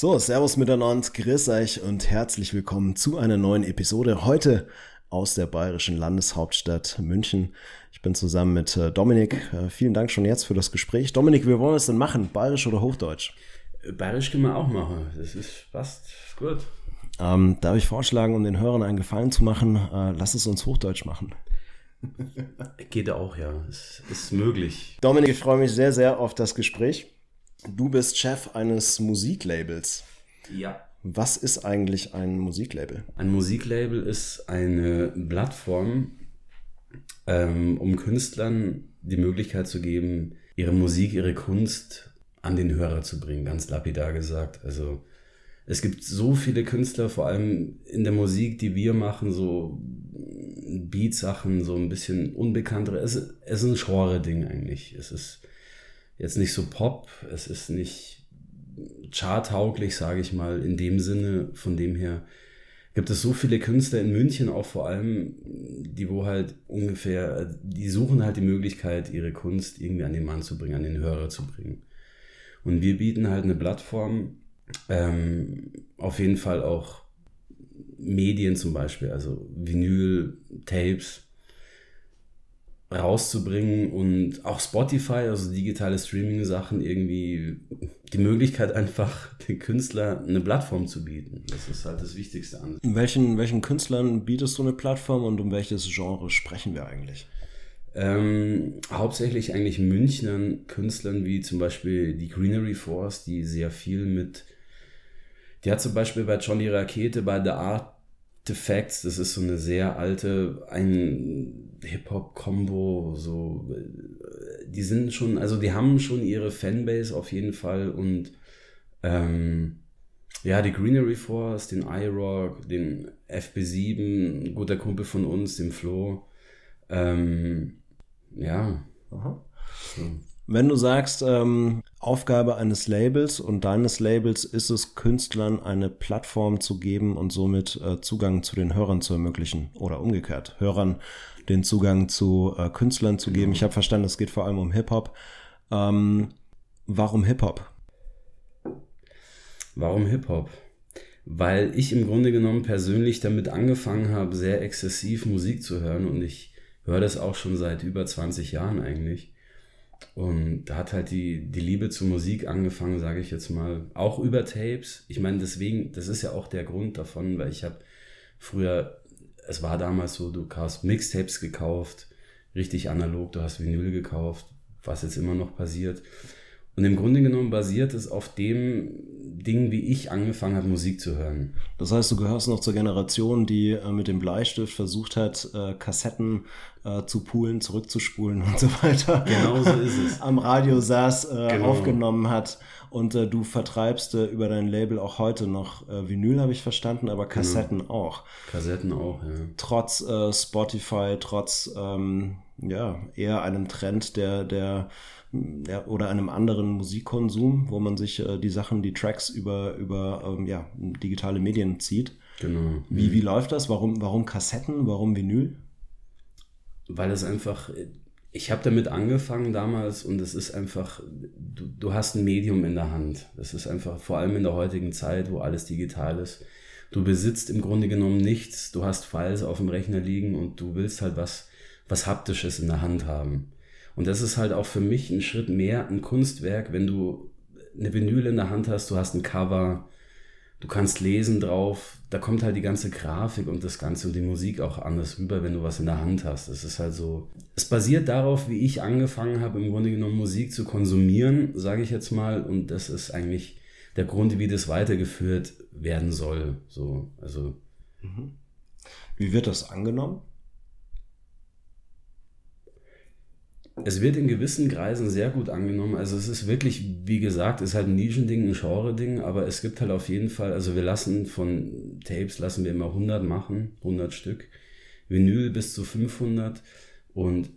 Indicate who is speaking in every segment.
Speaker 1: So, Servus miteinander, grüß euch und herzlich willkommen zu einer neuen Episode. Heute aus der bayerischen Landeshauptstadt München. Ich bin zusammen mit äh, Dominik. Äh, vielen Dank schon jetzt für das Gespräch. Dominik, wie wollen wir es denn machen? Bayerisch oder Hochdeutsch?
Speaker 2: Bayerisch können wir auch machen. Das ist passt gut.
Speaker 1: Ähm, darf ich vorschlagen, um den Hörern einen Gefallen zu machen, äh, lass es uns Hochdeutsch machen.
Speaker 2: Geht auch, ja. Es ist möglich.
Speaker 1: Dominik, ich freue mich sehr, sehr auf das Gespräch. Du bist Chef eines Musiklabels.
Speaker 2: Ja.
Speaker 1: Was ist eigentlich ein Musiklabel?
Speaker 2: Ein Musiklabel ist eine Plattform, ähm, um Künstlern die Möglichkeit zu geben, ihre Musik, ihre Kunst an den Hörer zu bringen, ganz lapidar gesagt. Also es gibt so viele Künstler, vor allem in der Musik, die wir machen, so Beat-Sachen, so ein bisschen unbekanntere. Es, es ist ein Genre-Ding eigentlich. Es ist jetzt nicht so Pop, es ist nicht charttauglich, sage ich mal, in dem Sinne, von dem her gibt es so viele Künstler in München auch vor allem, die wo halt ungefähr, die suchen halt die Möglichkeit, ihre Kunst irgendwie an den Mann zu bringen, an den Hörer zu bringen. Und wir bieten halt eine Plattform, ähm, auf jeden Fall auch Medien zum Beispiel, also Vinyl, Tapes, rauszubringen und auch Spotify, also digitale Streaming-Sachen, irgendwie die Möglichkeit einfach den Künstler eine Plattform zu bieten. Das ist halt das Wichtigste an.
Speaker 1: Welchen, welchen Künstlern bietest du eine Plattform und um welches Genre sprechen wir eigentlich?
Speaker 2: Ähm, hauptsächlich eigentlich Münchnern Künstlern wie zum Beispiel die Greenery Force, die sehr viel mit, die hat zum Beispiel bei Johnny Rakete bei The Artifacts, das ist so eine sehr alte, ein Hip-Hop-Combo, so, die sind schon, also die haben schon ihre Fanbase auf jeden Fall und ähm, ja, die Greenery Force, den iRock, den FB7, ein guter Kumpel von uns, dem Flo, ähm, ja. Aha.
Speaker 1: So. Wenn du sagst, ähm, Aufgabe eines Labels und deines Labels ist es, Künstlern eine Plattform zu geben und somit äh, Zugang zu den Hörern zu ermöglichen oder umgekehrt, Hörern den Zugang zu äh, Künstlern zu geben. Ich habe verstanden, es geht vor allem um Hip-Hop. Ähm, warum Hip-Hop?
Speaker 2: Warum Hip-Hop? Weil ich im Grunde genommen persönlich damit angefangen habe, sehr exzessiv Musik zu hören und ich höre das auch schon seit über 20 Jahren eigentlich. Und da hat halt die, die Liebe zur Musik angefangen, sage ich jetzt mal, auch über Tapes. Ich meine, deswegen, das ist ja auch der Grund davon, weil ich habe früher, es war damals so, du hast Mixtapes gekauft, richtig analog, du hast Vinyl gekauft, was jetzt immer noch passiert. Und im Grunde genommen basiert es auf dem Ding, wie ich angefangen habe, Musik zu hören.
Speaker 1: Das heißt, du gehörst noch zur Generation, die äh, mit dem Bleistift versucht hat, äh, Kassetten äh, zu poolen, zurückzuspulen und so weiter.
Speaker 2: Genau so ist es.
Speaker 1: Am Radio saß, äh, genau. aufgenommen hat. Und äh, du vertreibst äh, über dein Label auch heute noch Vinyl, habe ich verstanden, aber genau. Kassetten genau. auch.
Speaker 2: Kassetten auch, ja.
Speaker 1: Trotz Spotify, trotz ähm, ja, eher einem Trend, der, der ja, oder einem anderen Musikkonsum, wo man sich äh, die Sachen, die Tracks über, über ähm, ja, digitale Medien zieht.
Speaker 2: Genau.
Speaker 1: Wie, mhm. wie läuft das? Warum, warum Kassetten? Warum Vinyl?
Speaker 2: Weil es einfach, ich habe damit angefangen damals und es ist einfach, du, du hast ein Medium in der Hand. Das ist einfach, vor allem in der heutigen Zeit, wo alles digital ist. Du besitzt im Grunde genommen nichts, du hast Files auf dem Rechner liegen und du willst halt was, was Haptisches in der Hand haben. Und das ist halt auch für mich ein Schritt mehr ein Kunstwerk, wenn du eine Vinyl in der Hand hast, du hast ein Cover, du kannst lesen drauf, da kommt halt die ganze Grafik und das Ganze und die Musik auch anders rüber, wenn du was in der Hand hast. Es ist halt so, es basiert darauf, wie ich angefangen habe, im Grunde genommen Musik zu konsumieren, sage ich jetzt mal, und das ist eigentlich der Grund, wie das weitergeführt werden soll. So, also.
Speaker 1: Mhm. Wie wird das angenommen?
Speaker 2: Es wird in gewissen Kreisen sehr gut angenommen. Also es ist wirklich, wie gesagt, ist halt ein Nischending, ein Genre-Ding, aber es gibt halt auf jeden Fall, also wir lassen von Tapes, lassen wir immer 100 machen, 100 Stück, Vinyl bis zu 500 und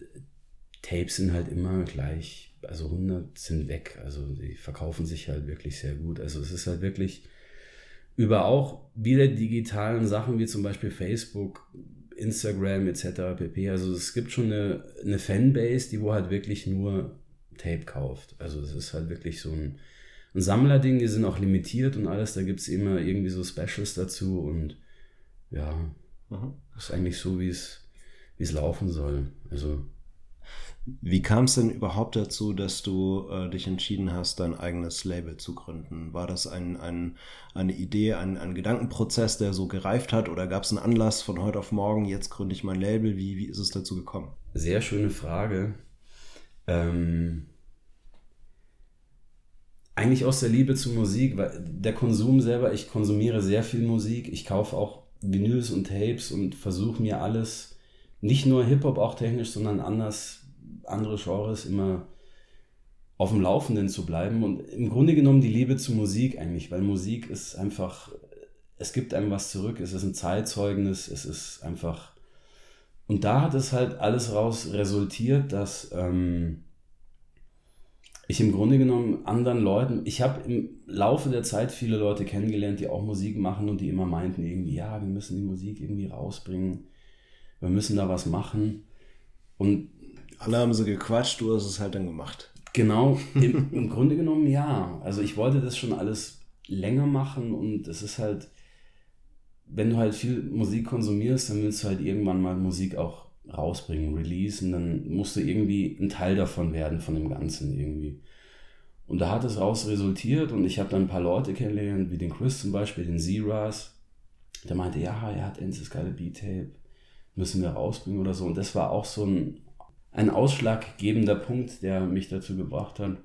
Speaker 2: Tapes sind halt immer gleich, also 100 sind weg, also die verkaufen sich halt wirklich sehr gut. Also es ist halt wirklich über auch wieder digitalen Sachen wie zum Beispiel Facebook, Instagram etc. pp. Also es gibt schon eine, eine Fanbase, die wo halt wirklich nur Tape kauft. Also es ist halt wirklich so ein ein Sammlerding, die sind auch limitiert und alles, da gibt es immer irgendwie so Specials dazu und ja, mhm. ist eigentlich so, wie es wie es laufen soll. Also
Speaker 1: wie kam es denn überhaupt dazu, dass du äh, dich entschieden hast, dein eigenes Label zu gründen? War das ein, ein, eine Idee, ein, ein Gedankenprozess, der so gereift hat oder gab es einen Anlass von heute auf morgen, jetzt gründe ich mein Label? Wie, wie ist es dazu gekommen?
Speaker 2: Sehr schöne Frage. Ähm, eigentlich aus der Liebe zur Musik, weil der Konsum selber, ich konsumiere sehr viel Musik, ich kaufe auch Vinyls und Tapes und versuche mir alles, nicht nur Hip-Hop auch technisch, sondern anders andere Genres immer auf dem Laufenden zu bleiben und im Grunde genommen die Liebe zu Musik eigentlich, weil Musik ist einfach, es gibt einem was zurück, es ist ein Zeitzeugnis, es ist einfach und da hat es halt alles raus resultiert, dass ähm, ich im Grunde genommen anderen Leuten, ich habe im Laufe der Zeit viele Leute kennengelernt, die auch Musik machen und die immer meinten irgendwie, ja, wir müssen die Musik irgendwie rausbringen, wir müssen da was machen. Und
Speaker 1: alle haben sie gequatscht, du hast es halt dann gemacht.
Speaker 2: Genau, im, im Grunde genommen ja. Also ich wollte das schon alles länger machen und es ist halt, wenn du halt viel Musik konsumierst, dann willst du halt irgendwann mal Musik auch rausbringen, releasen, dann musst du irgendwie ein Teil davon werden, von dem Ganzen irgendwie. Und da hat es raus resultiert und ich habe dann ein paar Leute kennengelernt, wie den Chris zum Beispiel, den Zeras. Der meinte, ja, er hat endlich das geile Beat-Tape, müssen wir rausbringen oder so. Und das war auch so ein ein ausschlaggebender Punkt, der mich dazu gebracht hat,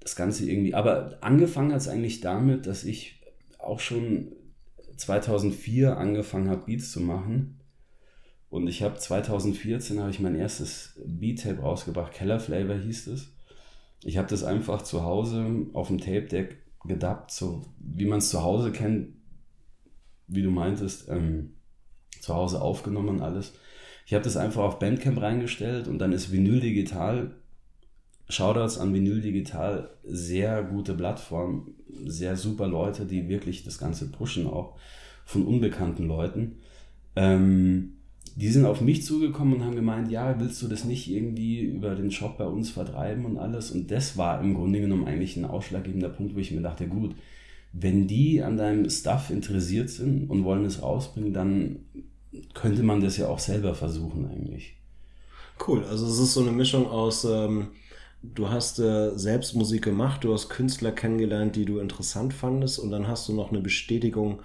Speaker 2: das Ganze irgendwie. Aber angefangen hat es eigentlich damit, dass ich auch schon 2004 angefangen habe, Beats zu machen. Und ich habe 2014 habe ich mein erstes Beat-Tape rausgebracht. Keller Flavor hieß es. Ich habe das einfach zu Hause auf dem Tape-Deck gedubbt, so wie man es zu Hause kennt, wie du meintest, ähm, zu Hause aufgenommen und alles. Ich habe das einfach auf Bandcamp reingestellt und dann ist Vinyl Digital, Shoutouts an Vinyl Digital, sehr gute Plattform, sehr super Leute, die wirklich das Ganze pushen, auch von unbekannten Leuten. Ähm, die sind auf mich zugekommen und haben gemeint, ja, willst du das nicht irgendwie über den Shop bei uns vertreiben und alles? Und das war im Grunde genommen eigentlich ein ausschlaggebender Punkt, wo ich mir dachte, gut, wenn die an deinem Stuff interessiert sind und wollen es rausbringen, dann könnte man das ja auch selber versuchen eigentlich.
Speaker 1: Cool, also es ist so eine Mischung aus, ähm, du hast äh, selbst Musik gemacht, du hast Künstler kennengelernt, die du interessant fandest und dann hast du noch eine Bestätigung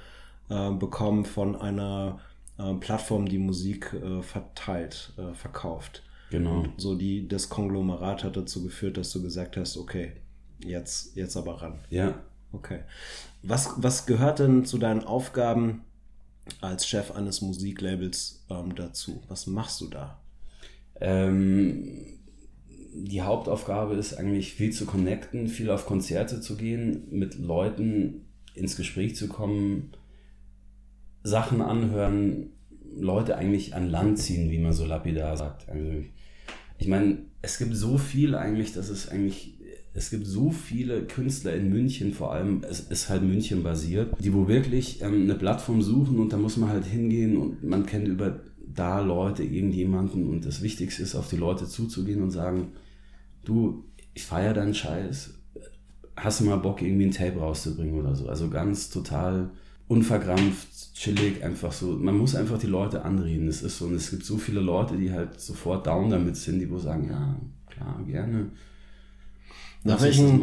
Speaker 1: äh, bekommen von einer äh, Plattform, die Musik äh, verteilt, äh, verkauft.
Speaker 2: Genau.
Speaker 1: Und so die, das Konglomerat hat dazu geführt, dass du gesagt hast, okay, jetzt, jetzt aber ran.
Speaker 2: Ja.
Speaker 1: Okay. Was, was gehört denn zu deinen Aufgaben als Chef eines Musiklabels ähm, dazu? Was machst du da?
Speaker 2: Ähm, die Hauptaufgabe ist eigentlich viel zu connecten, viel auf Konzerte zu gehen, mit Leuten ins Gespräch zu kommen, Sachen anhören, Leute eigentlich an Land ziehen, wie man so lapidar sagt. Also ich meine, es gibt so viel eigentlich, dass es eigentlich es gibt so viele Künstler in München, vor allem, es ist halt München basiert, die wo wirklich ähm, eine Plattform suchen und da muss man halt hingehen und man kennt über da Leute, irgendjemanden und das Wichtigste ist, auf die Leute zuzugehen und sagen, du, ich feiere deinen Scheiß, hast du mal Bock, irgendwie ein Tape rauszubringen oder so. Also ganz total unverkrampft, chillig, einfach so. Man muss einfach die Leute anreden. Es ist so, und es gibt so viele Leute, die halt sofort down damit sind, die wo sagen, ja, klar, gerne.
Speaker 1: Nach welchen,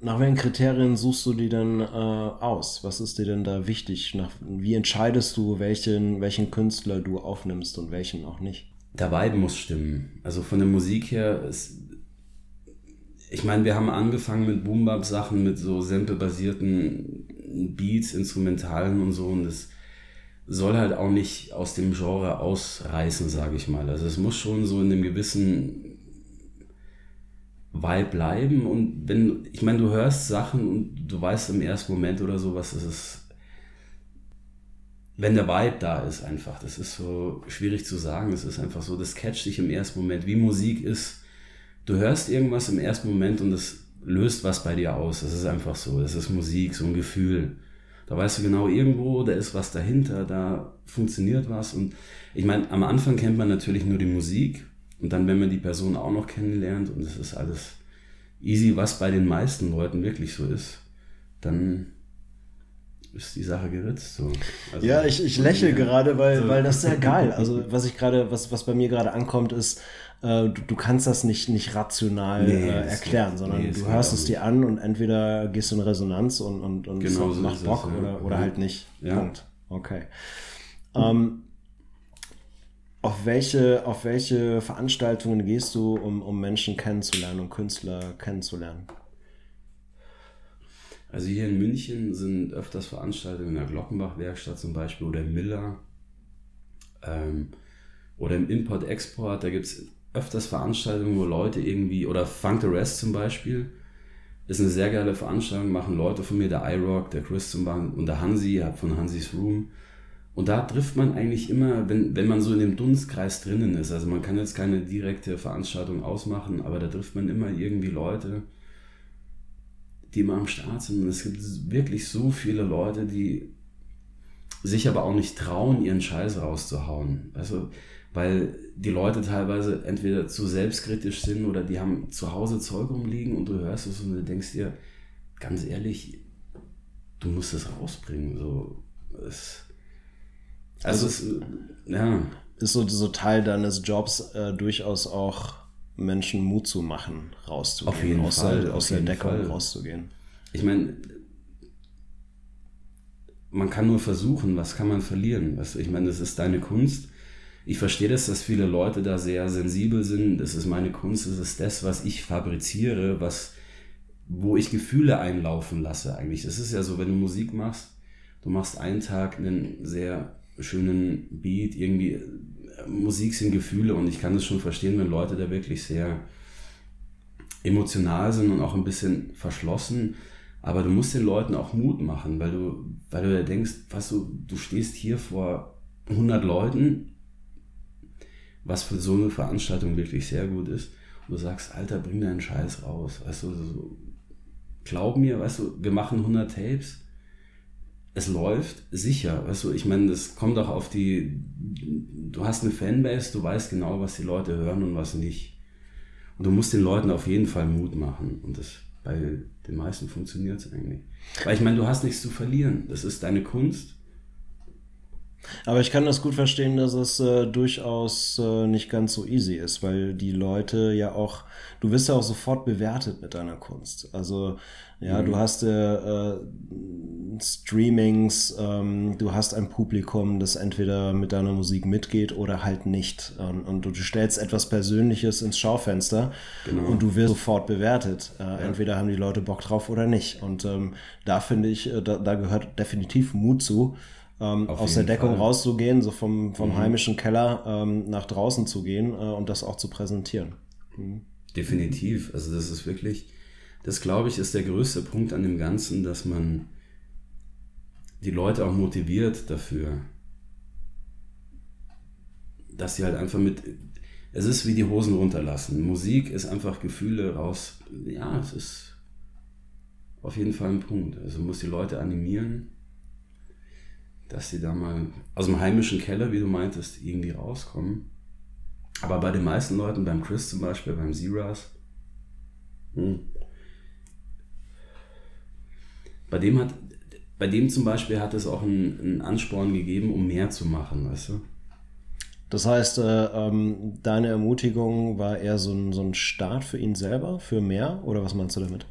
Speaker 1: nach welchen Kriterien suchst du die denn äh, aus? Was ist dir denn da wichtig? Nach, wie entscheidest du, welchen, welchen Künstler du aufnimmst und welchen auch nicht?
Speaker 2: Der Vibe muss stimmen. Also von der Musik her ist. Ich meine, wir haben angefangen mit Boom-Bap-Sachen, mit so sample-basierten Beats, Instrumentalen und so. Und das soll halt auch nicht aus dem Genre ausreißen, sage ich mal. Also es muss schon so in einem gewissen Vibe bleiben und wenn, ich meine, du hörst Sachen und du weißt im ersten Moment oder so, was ist es, wenn der Vibe da ist einfach, das ist so schwierig zu sagen, es ist einfach so, das catcht dich im ersten Moment, wie Musik ist, du hörst irgendwas im ersten Moment und das löst was bei dir aus, das ist einfach so, das ist Musik, so ein Gefühl, da weißt du genau irgendwo, da ist was dahinter, da funktioniert was und ich meine, am Anfang kennt man natürlich nur die Musik und dann, wenn man die Person auch noch kennenlernt und es ist alles easy, was bei den meisten Leuten wirklich so ist, dann ist die Sache geritzt. So.
Speaker 1: Also, ja, ich, ich lächle ja. gerade, weil, so. weil das ist sehr geil. Also was ich gerade, was, was bei mir gerade ankommt, ist, äh, du, du, kannst das nicht, nicht rational nee, äh, erklären, nee, sondern nee, du hörst es dir an und entweder gehst du in Resonanz und, und, und genau so macht Bock es, ja. oder, oder halt nicht. Ja. Punkt. Okay. Ähm, auf welche, auf welche Veranstaltungen gehst du, um, um Menschen kennenzulernen, um Künstler kennenzulernen?
Speaker 2: Also hier in München sind öfters Veranstaltungen in der Glockenbach-Werkstatt zum Beispiel oder Miller ähm, oder im Import-Export. Da gibt es öfters Veranstaltungen, wo Leute irgendwie, oder Funk the Rest zum Beispiel, ist eine sehr geile Veranstaltung, machen Leute von mir, der iRock, der Chris zum Beispiel und der Hansi, von Hansis Room. Und da trifft man eigentlich immer, wenn, wenn man so in dem Dunstkreis drinnen ist, also man kann jetzt keine direkte Veranstaltung ausmachen, aber da trifft man immer irgendwie Leute, die immer am Start sind. Und es gibt wirklich so viele Leute, die sich aber auch nicht trauen, ihren Scheiß rauszuhauen. Also, weil die Leute teilweise entweder zu selbstkritisch sind oder die haben zu Hause Zeug rumliegen und du hörst es und du denkst dir, ganz ehrlich, du musst es rausbringen. So, es,
Speaker 1: also, also es, ja. Ist so, so Teil deines Jobs äh, durchaus auch Menschen Mut zu machen, rauszugehen.
Speaker 2: Auf jeden
Speaker 1: aus
Speaker 2: Fall.
Speaker 1: Der, aus der Deckung Fall. rauszugehen.
Speaker 2: Ich meine, man kann nur versuchen, was kann man verlieren? Du? Ich meine, das ist deine Kunst. Ich verstehe das, dass viele Leute da sehr sensibel sind. Das ist meine Kunst, das ist das, was ich fabriziere, was, wo ich Gefühle einlaufen lasse eigentlich. Das ist ja so, wenn du Musik machst, du machst einen Tag einen sehr schönen Beat, irgendwie Musik sind Gefühle und ich kann das schon verstehen, wenn Leute da wirklich sehr emotional sind und auch ein bisschen verschlossen. Aber du musst den Leuten auch Mut machen, weil du, weil du denkst, was du, du stehst hier vor 100 Leuten, was für so eine Veranstaltung wirklich sehr gut ist. Und du sagst, Alter, bring deinen Scheiß raus. Weißt du, so, glaub mir, weißt du, wir machen 100 Tapes es läuft sicher. Weißt du, ich meine, das kommt auch auf die, du hast eine Fanbase, du weißt genau, was die Leute hören und was nicht. Und du musst den Leuten auf jeden Fall Mut machen. Und das bei den meisten funktioniert es eigentlich. Weil ich meine, du hast nichts zu verlieren. Das ist deine Kunst.
Speaker 1: Aber ich kann das gut verstehen, dass es äh, durchaus äh, nicht ganz so easy ist, weil die Leute ja auch, du wirst ja auch sofort bewertet mit deiner Kunst. Also ja, mhm. du hast äh, äh, Streamings, ähm, du hast ein Publikum, das entweder mit deiner Musik mitgeht oder halt nicht. Und, und du stellst etwas Persönliches ins Schaufenster genau. und du wirst sofort bewertet. Äh, ja. Entweder haben die Leute Bock drauf oder nicht. Und ähm, da finde ich, äh, da, da gehört definitiv Mut zu ähm, aus der Deckung Fall. rauszugehen, so vom, vom mhm. heimischen Keller ähm, nach draußen zu gehen äh, und das auch zu präsentieren.
Speaker 2: Mhm. Definitiv. Also das ist wirklich, das glaube ich, ist der größte Punkt an dem Ganzen, dass man die Leute auch motiviert dafür, dass sie halt einfach mit, es ist wie die Hosen runterlassen. Musik ist einfach Gefühle raus. Ja, es ist auf jeden Fall ein Punkt. Also muss die Leute animieren dass sie da mal aus dem heimischen Keller, wie du meintest, irgendwie rauskommen. Aber bei den meisten Leuten, beim Chris zum Beispiel, beim Zeras, hm, bei dem hat, bei dem zum Beispiel hat es auch einen, einen Ansporn gegeben, um mehr zu machen, weißt du?
Speaker 1: Das heißt, äh, ähm, deine Ermutigung war eher so ein, so ein Start für ihn selber, für mehr? Oder was meinst du damit?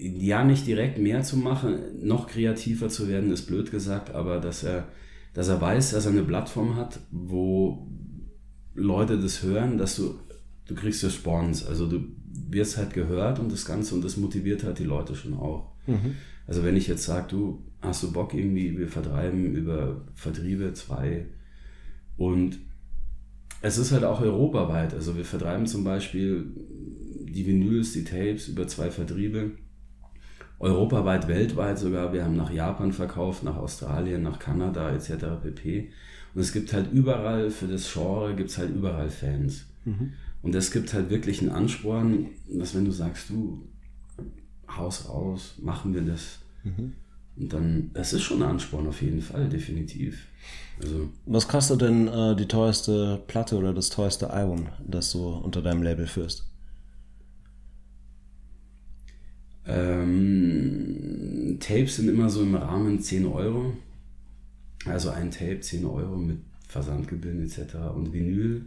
Speaker 2: Ja, nicht direkt mehr zu machen, noch kreativer zu werden, ist blöd gesagt, aber dass er, dass er weiß, dass er eine Plattform hat, wo Leute das hören, dass du, du kriegst Response, also du wirst halt gehört und das Ganze und das motiviert halt die Leute schon auch. Mhm. Also wenn ich jetzt sage, du hast du Bock irgendwie, wir vertreiben über Vertriebe zwei und es ist halt auch europaweit, also wir vertreiben zum Beispiel die Vinyls, die Tapes über zwei Vertriebe europaweit, weltweit sogar. Wir haben nach Japan verkauft, nach Australien, nach Kanada etc. pp. Und es gibt halt überall, für das Genre gibt es halt überall Fans. Mhm. Und es gibt halt wirklich einen Ansporn, dass wenn du sagst, du, Haus raus, machen wir das. Mhm. Und dann, das ist schon ein Ansporn auf jeden Fall, definitiv.
Speaker 1: Also, Was kostet denn äh, die teuerste Platte oder das teuerste Album, das du unter deinem Label führst?
Speaker 2: Ähm, Tapes sind immer so im Rahmen 10 Euro. Also ein Tape 10 Euro mit Versandgebühren etc. Und Vinyl.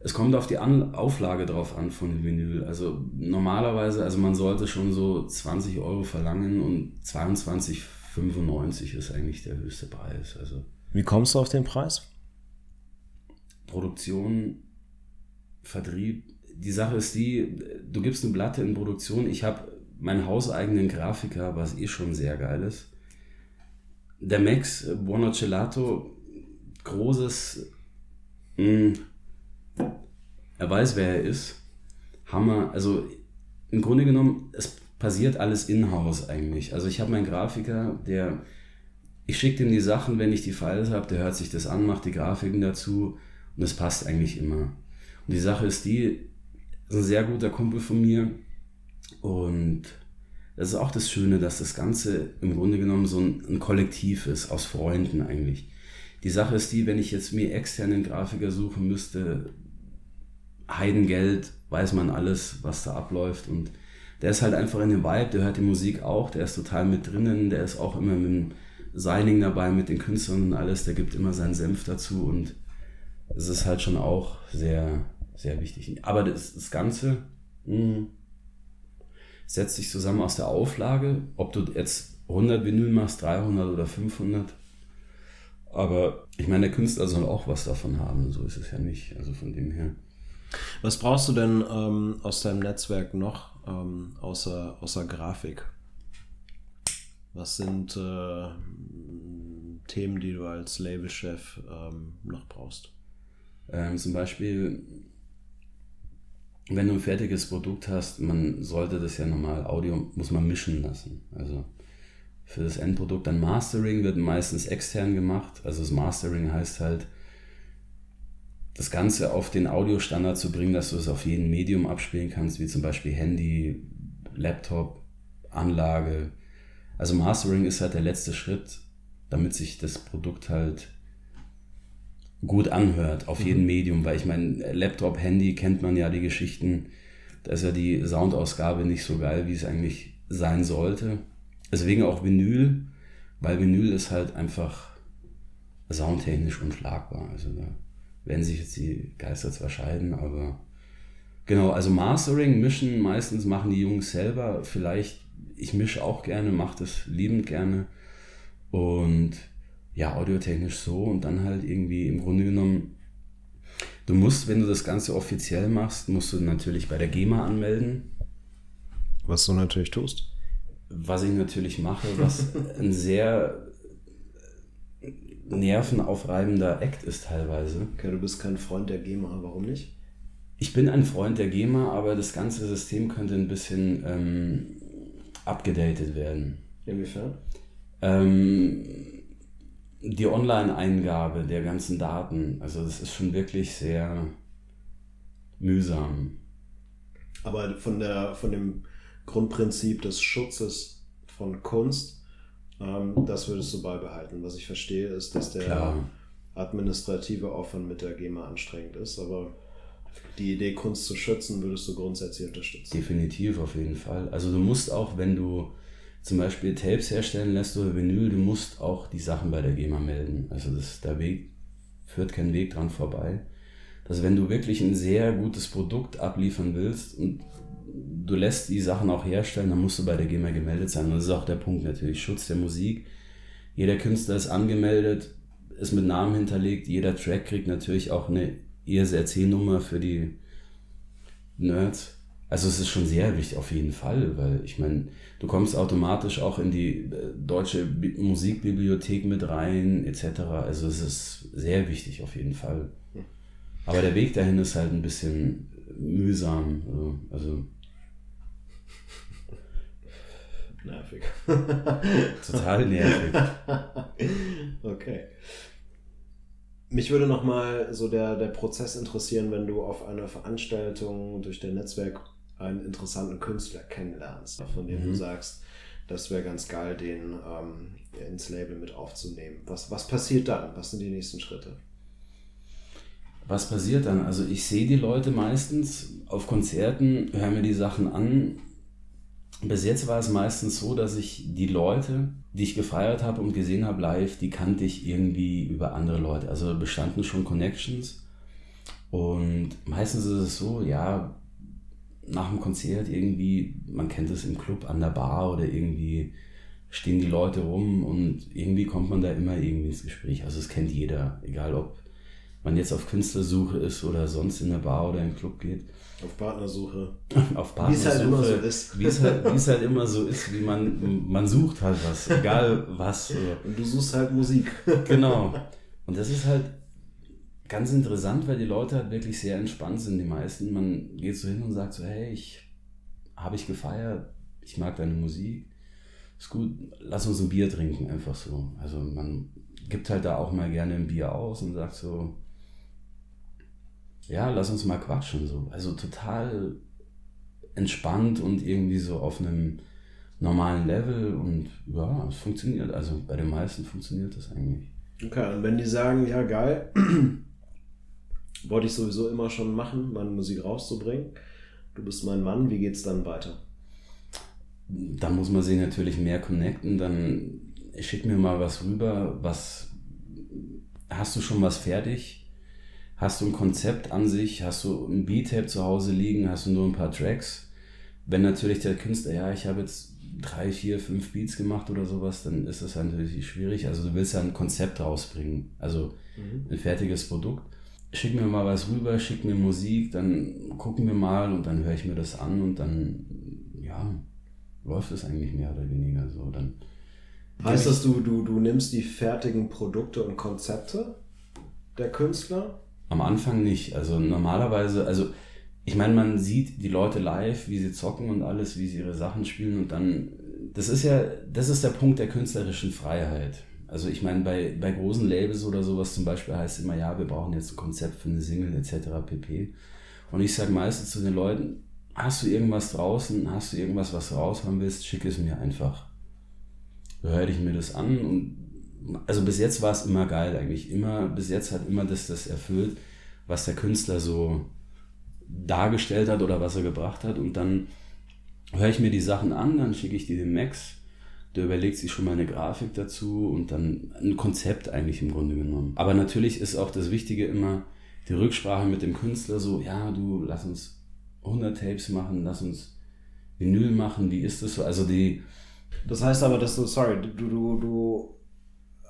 Speaker 2: Es kommt auf die an Auflage drauf an von Vinyl. Also normalerweise, also man sollte schon so 20 Euro verlangen und 22,95 ist eigentlich der höchste Preis. Also
Speaker 1: Wie kommst du auf den Preis?
Speaker 2: Produktion, Vertrieb. Die Sache ist die, du gibst eine Platte in Produktion. Ich habe meinen hauseigenen Grafiker, was eh schon sehr geil ist. Der Max Buono Gelato, großes, mh, hm, er weiß, wer er ist. Hammer, also im Grunde genommen, es passiert alles in-house eigentlich. Also ich habe meinen Grafiker, der, ich schicke ihm die Sachen, wenn ich die Files habe, der hört sich das an, macht die Grafiken dazu und es passt eigentlich immer. Und die Sache ist die, ist ein sehr guter Kumpel von mir, und das ist auch das Schöne, dass das Ganze im Grunde genommen so ein, ein Kollektiv ist, aus Freunden eigentlich. Die Sache ist die, wenn ich jetzt mir externen Grafiker suchen müsste, Heidengeld, weiß man alles, was da abläuft. Und der ist halt einfach in dem Vibe, der hört die Musik auch, der ist total mit drinnen, der ist auch immer mit dem Signing dabei, mit den Künstlern und alles, der gibt immer seinen Senf dazu und es ist halt schon auch sehr, sehr wichtig. Aber das, das Ganze, mh, hm, setzt sich zusammen aus der Auflage, ob du jetzt 100 Vinyl machst, 300 oder 500. Aber ich meine, der Künstler soll auch was davon haben, so ist es ja nicht. Also von dem her.
Speaker 1: Was brauchst du denn ähm, aus deinem Netzwerk noch, ähm, außer, außer Grafik? Was sind äh, Themen, die du als Labelchef ähm, noch brauchst?
Speaker 2: Ähm, zum Beispiel wenn du ein fertiges Produkt hast, man sollte das ja normal, Audio muss man mischen lassen. Also für das Endprodukt. Dann Mastering wird meistens extern gemacht. Also das Mastering heißt halt, das Ganze auf den Audiostandard zu bringen, dass du es auf jedem Medium abspielen kannst, wie zum Beispiel Handy, Laptop, Anlage. Also Mastering ist halt der letzte Schritt, damit sich das Produkt halt gut anhört auf mhm. jedem Medium, weil ich meine, Laptop, Handy kennt man ja die Geschichten, da ist ja die Soundausgabe nicht so geil, wie es eigentlich sein sollte. Deswegen auch Vinyl, weil Vinyl ist halt einfach soundtechnisch unschlagbar. Also da werden sich jetzt die Geister zwar scheiden, aber genau, also Mastering, Mischen, meistens machen die Jungs selber. Vielleicht, ich mische auch gerne, mache das liebend gerne. Und ja, audiotechnisch so und dann halt irgendwie im Grunde genommen, du musst, wenn du das Ganze offiziell machst, musst du natürlich bei der GEMA anmelden.
Speaker 1: Was du natürlich tust.
Speaker 2: Was ich natürlich mache, was ein sehr nervenaufreibender Act ist teilweise.
Speaker 1: Okay, du bist kein Freund der GEMA, warum nicht?
Speaker 2: Ich bin ein Freund der GEMA, aber das ganze System könnte ein bisschen ähm, abgedatet werden.
Speaker 1: Inwiefern?
Speaker 2: Ähm, die Online-Eingabe der ganzen Daten, also das ist schon wirklich sehr mühsam.
Speaker 1: Aber von, der, von dem Grundprinzip des Schutzes von Kunst, ähm, das würdest du beibehalten. Was ich verstehe, ist, dass der Klar. administrative Aufwand mit der GEMA anstrengend ist, aber die Idee, Kunst zu schützen, würdest du grundsätzlich unterstützen.
Speaker 2: Definitiv, auf jeden Fall. Also du musst auch, wenn du zum Beispiel Tapes herstellen lässt oder Vinyl, du musst auch die Sachen bei der GEMA melden. Also das, der Weg führt kein Weg dran vorbei. Dass wenn du wirklich ein sehr gutes Produkt abliefern willst und du lässt die Sachen auch herstellen, dann musst du bei der GEMA gemeldet sein. Und das ist auch der Punkt natürlich. Schutz der Musik. Jeder Künstler ist angemeldet, ist mit Namen hinterlegt. Jeder Track kriegt natürlich auch eine ISRC-Nummer für die Nerds. Also es ist schon sehr wichtig auf jeden Fall, weil ich meine, du kommst automatisch auch in die äh, deutsche Musikbibliothek mit rein, etc. Also es ist sehr wichtig auf jeden Fall. Aber der Weg dahin ist halt ein bisschen mühsam. Also
Speaker 1: nervig.
Speaker 2: Total nervig.
Speaker 1: Okay. Mich würde nochmal so der, der Prozess interessieren, wenn du auf einer Veranstaltung durch dein Netzwerk einen interessanten Künstler kennenlernst, von dem mhm. du sagst, das wäre ganz geil, den ähm, ins Label mit aufzunehmen. Was, was passiert dann? Was sind die nächsten Schritte?
Speaker 2: Was passiert dann? Also ich sehe die Leute meistens auf Konzerten, höre mir die Sachen an. Bis jetzt war es meistens so, dass ich die Leute, die ich gefeiert habe und gesehen habe live, die kannte ich irgendwie über andere Leute. Also bestanden schon Connections. Und meistens ist es so, ja, nach dem Konzert irgendwie, man kennt es im Club an der Bar oder irgendwie stehen die Leute rum und irgendwie kommt man da immer irgendwie ins Gespräch. Also es kennt jeder, egal ob man jetzt auf Künstlersuche ist oder sonst in der Bar oder im Club geht.
Speaker 1: Auf Partnersuche.
Speaker 2: auf Partnersuche. Wie es halt immer so ist. Wie es halt, wie es halt immer so ist, wie man, man sucht halt was, egal was.
Speaker 1: Und du suchst halt Musik.
Speaker 2: genau. Und das ist halt ganz interessant, weil die Leute halt wirklich sehr entspannt sind, die meisten. Man geht so hin und sagt so, hey, ich habe ich gefeiert, ich mag deine Musik. Ist gut, lass uns ein Bier trinken, einfach so. Also man gibt halt da auch mal gerne ein Bier aus und sagt so, ja, lass uns mal quatschen. So. Also total entspannt und irgendwie so auf einem normalen Level und ja, es funktioniert. Also bei den meisten funktioniert das eigentlich.
Speaker 1: Okay, und wenn die sagen, ja geil, wollte ich sowieso immer schon machen, meine Musik rauszubringen, du bist mein Mann, wie geht's dann weiter?
Speaker 2: Da muss man sich natürlich mehr connecten, dann schick mir mal was rüber, was hast du schon was fertig? Hast du ein Konzept an sich? Hast du ein Beat-Tape zu Hause liegen? Hast du nur ein paar Tracks? Wenn natürlich der Künstler, ja, ich habe jetzt drei, vier, fünf Beats gemacht oder sowas, dann ist das natürlich schwierig. Also du willst ja ein Konzept rausbringen, also mhm. ein fertiges Produkt. Schick mir mal was rüber, schick mir Musik, dann gucken wir mal und dann höre ich mir das an und dann, ja, läuft es eigentlich mehr oder weniger so. Dann
Speaker 1: heißt das, du, du, du nimmst die fertigen Produkte und Konzepte der Künstler
Speaker 2: am Anfang nicht. Also normalerweise, also ich meine, man sieht die Leute live, wie sie zocken und alles, wie sie ihre Sachen spielen und dann, das ist ja, das ist der Punkt der künstlerischen Freiheit. Also ich meine, bei, bei großen Labels oder sowas zum Beispiel heißt es immer, ja, wir brauchen jetzt ein Konzept für eine Single etc. pp. Und ich sage meistens zu den Leuten, hast du irgendwas draußen, hast du irgendwas, was du raushauen willst, schick es mir einfach. Hör ich mir das an und also bis jetzt war es immer geil eigentlich. Immer, bis jetzt hat immer das, das erfüllt, was der Künstler so dargestellt hat oder was er gebracht hat. Und dann höre ich mir die Sachen an, dann schicke ich die dem Max. Der überlegt sich schon mal eine Grafik dazu und dann ein Konzept eigentlich im Grunde genommen. Aber natürlich ist auch das Wichtige immer die Rücksprache mit dem Künstler so, ja, du, lass uns 100 Tapes machen, lass uns Vinyl machen, wie ist das so? Also die...
Speaker 1: Das heißt aber, dass du, sorry, du, du, du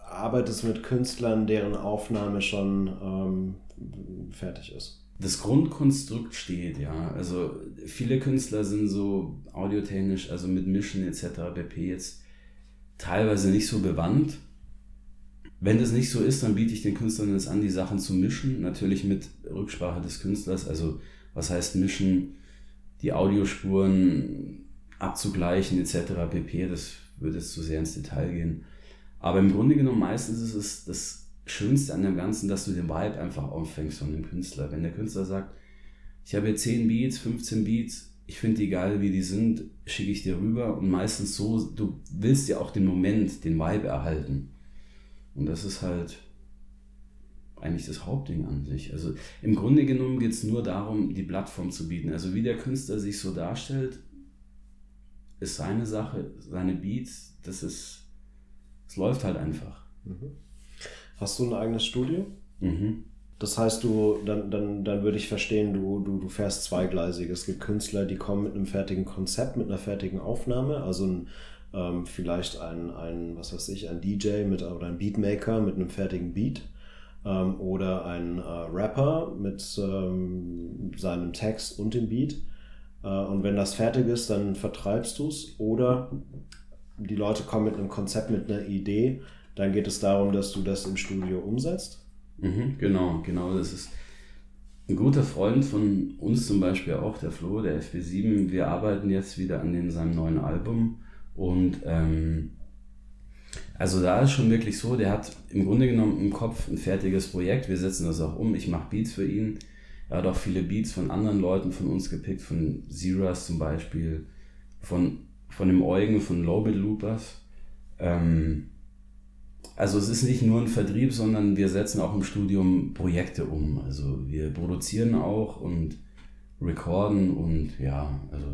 Speaker 1: arbeitest mit Künstlern, deren Aufnahme schon ähm, fertig ist.
Speaker 2: Das Grundkonstrukt steht, ja. Also viele Künstler sind so audiotechnisch, also mit Mischen etc. pp. jetzt teilweise nicht so bewandt. Wenn das nicht so ist, dann biete ich den Künstlern es an, die Sachen zu mischen. Natürlich mit Rücksprache des Künstlers. Also was heißt mischen? Die Audiospuren abzugleichen etc. pp. Das würde jetzt zu sehr ins Detail gehen. Aber im Grunde genommen meistens ist es das Schönste an dem Ganzen, dass du den Vibe einfach auffängst von dem Künstler. Wenn der Künstler sagt, ich habe hier 10 Beats, 15 Beats, ich finde die geil, wie die sind, schicke ich dir rüber und meistens so, du willst ja auch den Moment, den Vibe erhalten. Und das ist halt eigentlich das Hauptding an sich. Also im Grunde genommen geht es nur darum, die Plattform zu bieten. Also wie der Künstler sich so darstellt, ist seine Sache, seine Beats, das ist es läuft halt einfach. Mhm.
Speaker 1: Hast du ein eigenes Studio? Mhm. Das heißt, du, dann, dann, dann würde ich verstehen, du, du, du fährst zweigleisig. Es gibt Künstler, die kommen mit einem fertigen Konzept, mit einer fertigen Aufnahme, also ein, ähm, vielleicht ein, ein, was weiß ich, ein DJ mit, oder ein Beatmaker mit einem fertigen Beat ähm, oder ein äh, Rapper mit ähm, seinem Text und dem Beat. Äh, und wenn das fertig ist, dann vertreibst du es oder die Leute kommen mit einem Konzept, mit einer Idee, dann geht es darum, dass du das im Studio umsetzt.
Speaker 2: Mhm, genau, genau. Das ist ein guter Freund von uns zum Beispiel auch, der Flo, der FB7. Wir arbeiten jetzt wieder an dem, seinem neuen Album und ähm, also da ist schon wirklich so, der hat im Grunde genommen im Kopf ein fertiges Projekt. Wir setzen das auch um. Ich mache Beats für ihn. Er hat auch viele Beats von anderen Leuten von uns gepickt, von Zeras zum Beispiel, von von dem Eugen von Lowbit Loopers. Ähm, also es ist nicht nur ein Vertrieb, sondern wir setzen auch im Studium Projekte um. Also wir produzieren auch und recorden und ja, also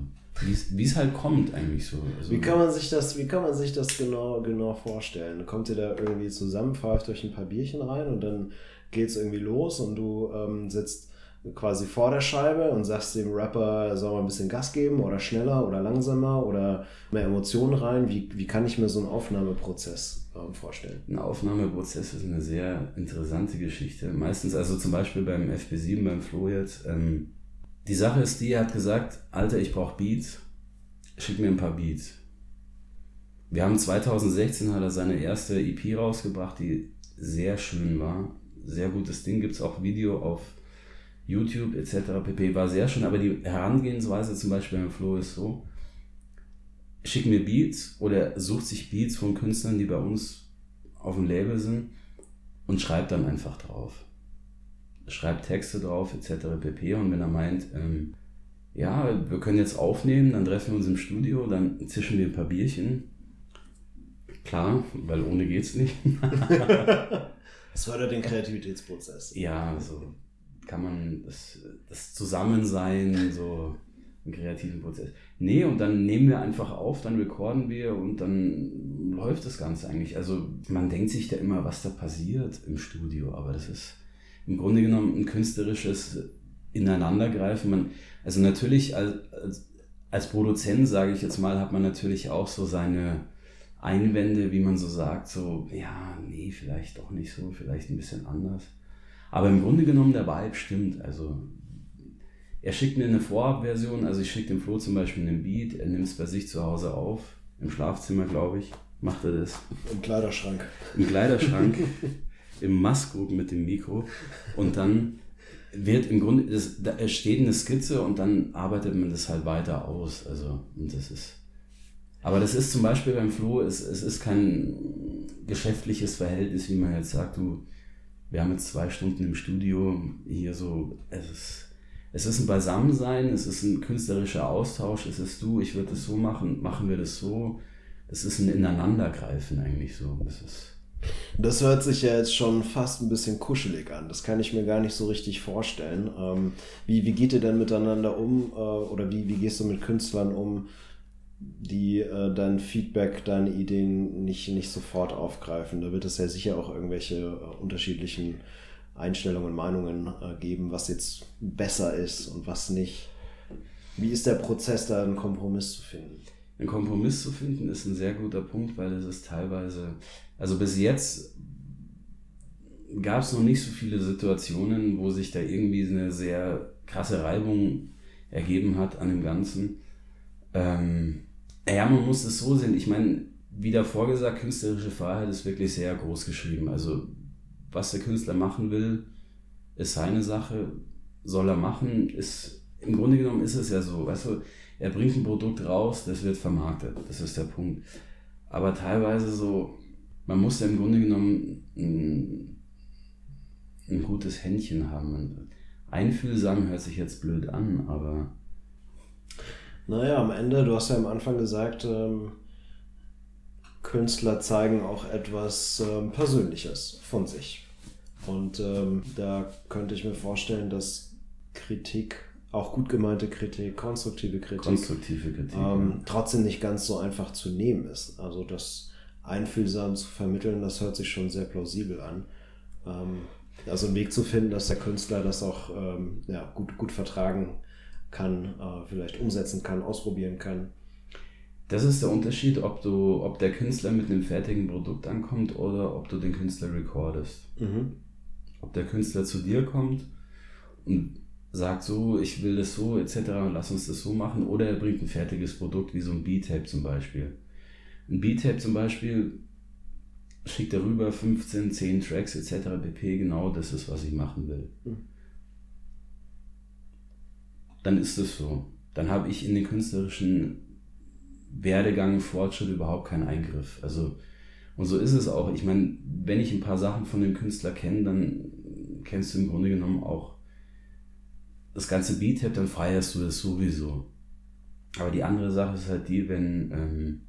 Speaker 2: wie es halt kommt eigentlich so. Also
Speaker 1: wie kann man sich das, wie kann man sich das genau, genau vorstellen? Kommt ihr da irgendwie zusammen, pfeift euch ein paar Bierchen rein und dann geht es irgendwie los und du ähm, sitzt quasi vor der Scheibe und sagst dem Rapper, er soll mal ein bisschen Gas geben oder schneller oder langsamer oder mehr Emotionen rein. Wie, wie kann ich mir so einen Aufnahmeprozess ähm, vorstellen?
Speaker 2: Ein Aufnahmeprozess ist eine sehr interessante Geschichte. Meistens, also zum Beispiel beim FB7, beim Flo jetzt, ähm, die Sache ist die, er hat gesagt, Alter, ich brauche Beats, schick mir ein paar Beats. Wir haben 2016 hat er seine erste EP rausgebracht, die sehr schön war. Sehr gutes Ding, gibt es auch Video auf YouTube etc. pp. War sehr schön, aber die Herangehensweise zum Beispiel beim Flo ist so, schick mir Beats oder sucht sich Beats von Künstlern, die bei uns auf dem Label sind und schreibt dann einfach drauf schreibt Texte drauf etc. pp. Und wenn er meint, ähm, ja, wir können jetzt aufnehmen, dann treffen wir uns im Studio, dann zischen wir ein paar Bierchen. Klar, weil ohne geht's nicht.
Speaker 1: das fördert den Kreativitätsprozess.
Speaker 2: Ja, so kann man das, das Zusammensein, so einen kreativen Prozess. Nee, und dann nehmen wir einfach auf, dann recorden wir und dann läuft das Ganze eigentlich. Also man denkt sich da immer, was da passiert im Studio, aber das ist im Grunde genommen ein künstlerisches Ineinandergreifen. Man, also natürlich als, als, als Produzent, sage ich jetzt mal, hat man natürlich auch so seine Einwände, wie man so sagt, so, ja, nee, vielleicht doch nicht so, vielleicht ein bisschen anders. Aber im Grunde genommen der Vibe stimmt. Also er schickt mir eine Vorabversion, also ich schicke dem Flo zum Beispiel einen Beat, er nimmt es bei sich zu Hause auf, im Schlafzimmer, glaube ich, macht er das.
Speaker 1: Im Kleiderschrank.
Speaker 2: Im Kleiderschrank. im Maskgroup mit dem Mikro und dann wird im Grunde, es, da steht eine Skizze und dann arbeitet man das halt weiter aus. Also, und das ist. Aber das ist zum Beispiel beim Flo, es, es ist kein geschäftliches Verhältnis, wie man jetzt sagt, du, wir haben jetzt zwei Stunden im Studio, hier so, es ist, es ist ein Beisammensein, es ist ein künstlerischer Austausch, es ist du, ich würde das so machen, machen wir das so. Es ist ein Ineinandergreifen eigentlich so. Das ist,
Speaker 1: das hört sich ja jetzt schon fast ein bisschen kuschelig an. Das kann ich mir gar nicht so richtig vorstellen. Ähm, wie, wie geht ihr denn miteinander um äh, oder wie, wie gehst du mit Künstlern um, die äh, dein Feedback, deine Ideen nicht, nicht sofort aufgreifen? Da wird es ja sicher auch irgendwelche äh, unterschiedlichen Einstellungen, Meinungen äh, geben, was jetzt besser ist und was nicht. Wie ist der Prozess, da einen Kompromiss zu finden?
Speaker 2: Ein Kompromiss zu finden ist ein sehr guter Punkt, weil es ist teilweise also bis jetzt gab es noch nicht so viele Situationen, wo sich da irgendwie eine sehr krasse Reibung ergeben hat an dem Ganzen. Ähm, ja, man muss es so sehen. Ich meine, wie davor gesagt, künstlerische Freiheit ist wirklich sehr groß geschrieben. Also, was der Künstler machen will, ist seine Sache. Soll er machen, ist im Grunde genommen ist es ja so. Weißt du, er bringt ein Produkt raus, das wird vermarktet. Das ist der Punkt. Aber teilweise so, man muss ja im Grunde genommen ein, ein gutes Händchen haben. Einfühlsam hört sich jetzt blöd an, aber.
Speaker 1: Naja, am Ende, du hast ja am Anfang gesagt, ähm, Künstler zeigen auch etwas ähm, Persönliches von sich. Und ähm, da könnte ich mir vorstellen, dass Kritik, auch gut gemeinte Kritik, konstruktive Kritik,
Speaker 2: konstruktive Kritik
Speaker 1: ähm, ja. trotzdem nicht ganz so einfach zu nehmen ist. Also das einfühlsam zu vermitteln, das hört sich schon sehr plausibel an. Ähm, also einen Weg zu finden, dass der Künstler das auch ähm, ja, gut, gut vertragen kann, äh, vielleicht umsetzen kann, ausprobieren kann.
Speaker 2: Das ist der Unterschied, ob du, ob der Künstler mit einem fertigen Produkt ankommt oder ob du den Künstler recordest. Mhm. Ob der Künstler zu dir kommt und sagt so, ich will das so, etc., lass uns das so machen, oder er bringt ein fertiges Produkt, wie so ein B-Tape zum Beispiel. Ein B-Tape zum Beispiel schickt darüber 15, 10 Tracks etc. pp. Genau das ist, was ich machen will. Mhm. Dann ist es so. Dann habe ich in den künstlerischen Werdegang, Fortschritt überhaupt keinen Eingriff. Also, und so ist es auch. Ich meine, wenn ich ein paar Sachen von dem Künstler kenne, dann kennst du im Grunde genommen auch das ganze Beat-Tape, dann feierst du das sowieso. Aber die andere Sache ist halt die, wenn ähm,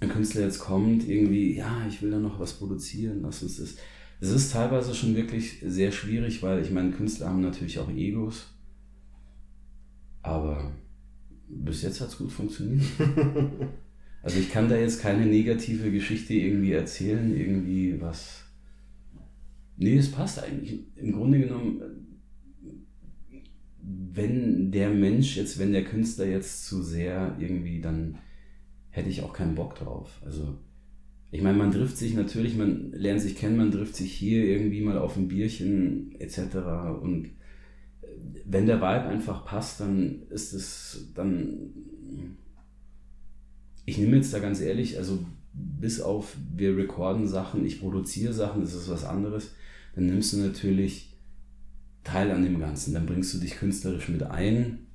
Speaker 2: ein Künstler jetzt kommt, irgendwie, ja, ich will da noch was produzieren, lass uns das. Es ist teilweise schon wirklich sehr schwierig, weil ich meine, Künstler haben natürlich auch Egos. Aber bis jetzt hat es gut funktioniert. also ich kann da jetzt keine negative Geschichte irgendwie erzählen, irgendwie was. Nee, es passt eigentlich. Im Grunde genommen, wenn der Mensch jetzt, wenn der Künstler jetzt zu sehr irgendwie, dann hätte ich auch keinen Bock drauf. Also, ich meine, man trifft sich natürlich, man lernt sich kennen, man trifft sich hier irgendwie mal auf ein Bierchen etc. Und wenn der Vibe einfach passt, dann ist es dann. Ich nehme jetzt da ganz ehrlich, also bis auf wir recorden Sachen, ich produziere Sachen, das ist was anderes, dann nimmst du natürlich teil an dem Ganzen. Dann bringst du dich künstlerisch mit ein.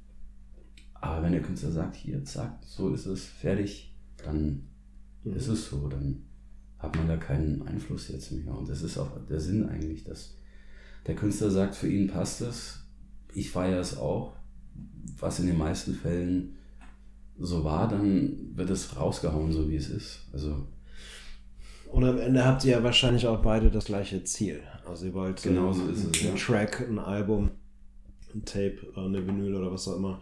Speaker 2: Aber wenn der Künstler sagt, hier, zack, so ist es, fertig, dann mhm. ist es so. Dann hat man da keinen Einfluss jetzt mehr. Und das ist auch der Sinn eigentlich, dass der Künstler sagt, für ihn passt es. Ich feiere es auch. Was in den meisten Fällen so war, dann wird es rausgehauen, so wie es ist. Also
Speaker 1: und am Ende habt ihr ja wahrscheinlich auch beide das gleiche Ziel. Also ihr wollt
Speaker 2: genau so
Speaker 1: einen,
Speaker 2: es,
Speaker 1: einen Track, ein Album, ein Tape, eine Vinyl oder was auch immer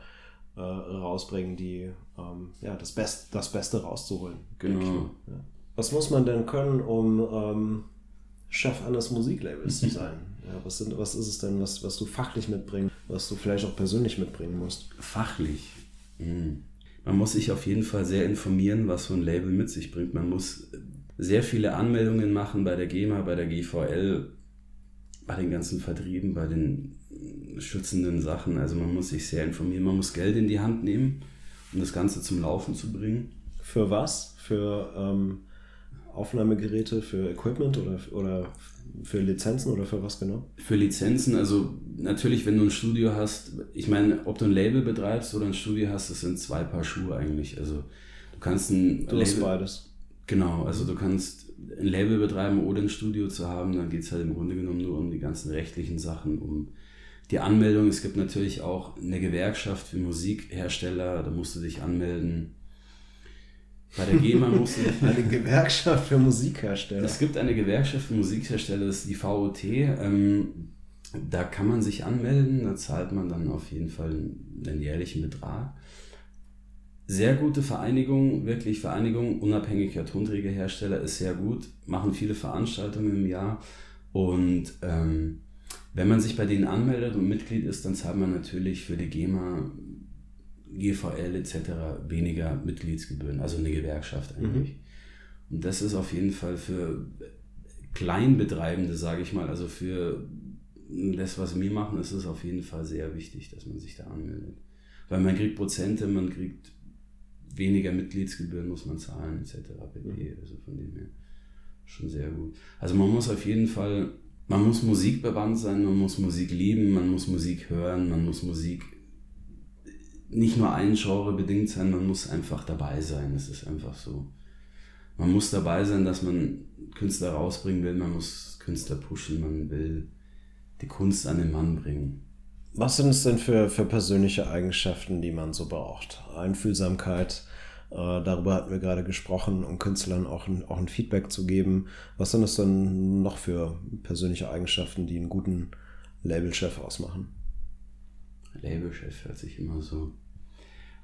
Speaker 1: äh, rausbringen, die ähm, ja, das, Best, das Beste rauszuholen.
Speaker 2: Genau.
Speaker 1: Ja. Was muss man denn können, um ähm, Chef eines Musiklabels zu sein? Ja, was, sind, was ist es denn, was, was du fachlich mitbringst, was du vielleicht auch persönlich mitbringen musst?
Speaker 2: Fachlich? Hm. Man muss sich auf jeden Fall sehr informieren, was so ein Label mit sich bringt. Man muss sehr viele Anmeldungen machen bei der GEMA, bei der GVL, bei den ganzen Vertrieben, bei den schützenden Sachen. Also man muss sich sehr informieren, man muss Geld in die Hand nehmen, um das Ganze zum Laufen zu bringen.
Speaker 1: Für was? Für ähm, Aufnahmegeräte, für Equipment oder, oder für Lizenzen oder für was genau?
Speaker 2: Für Lizenzen, also natürlich, wenn du ein Studio hast, ich meine, ob du ein Label betreibst oder ein Studio hast, das sind zwei Paar Schuhe eigentlich. Also du kannst ein.
Speaker 1: Du hast beides.
Speaker 2: Genau, also du kannst ein Label betreiben oder ein Studio zu haben, dann geht es halt im Grunde genommen nur um die ganzen rechtlichen Sachen, um die Anmeldung. Es gibt natürlich auch eine Gewerkschaft für Musikhersteller, da musst du dich anmelden. Bei der GEMA musst du dich...
Speaker 1: Eine Gewerkschaft für Musikhersteller.
Speaker 2: Es gibt eine Gewerkschaft für Musikhersteller, das ist die VOT. Ähm, da kann man sich anmelden, da zahlt man dann auf jeden Fall einen jährlichen Betrag sehr gute Vereinigung, wirklich Vereinigung unabhängiger Tonträgerhersteller ist sehr gut, machen viele Veranstaltungen im Jahr und ähm, wenn man sich bei denen anmeldet und Mitglied ist, dann zahlt man natürlich für die GEMA, GVL etc. weniger Mitgliedsgebühren, also eine Gewerkschaft eigentlich. Mhm. Und das ist auf jeden Fall für Kleinbetreibende, sage ich mal, also für das, was wir machen, ist es auf jeden Fall sehr wichtig, dass man sich da anmeldet. Weil man kriegt Prozente, man kriegt weniger Mitgliedsgebühren muss man zahlen, etc. pp. Also von dem her schon sehr gut. Also man muss auf jeden Fall, man muss Musik bewandt sein, man muss Musik lieben, man muss Musik hören, man muss Musik nicht nur ein Genre bedingt sein, man muss einfach dabei sein. Es ist einfach so. Man muss dabei sein, dass man Künstler rausbringen will, man muss Künstler pushen, man will die Kunst an den Mann bringen.
Speaker 1: Was sind es denn für, für persönliche Eigenschaften, die man so braucht? Einfühlsamkeit, äh, darüber hatten wir gerade gesprochen, um Künstlern auch ein, auch ein Feedback zu geben. Was sind es denn noch für persönliche Eigenschaften, die einen guten Labelchef ausmachen?
Speaker 2: Labelchef hört sich immer so.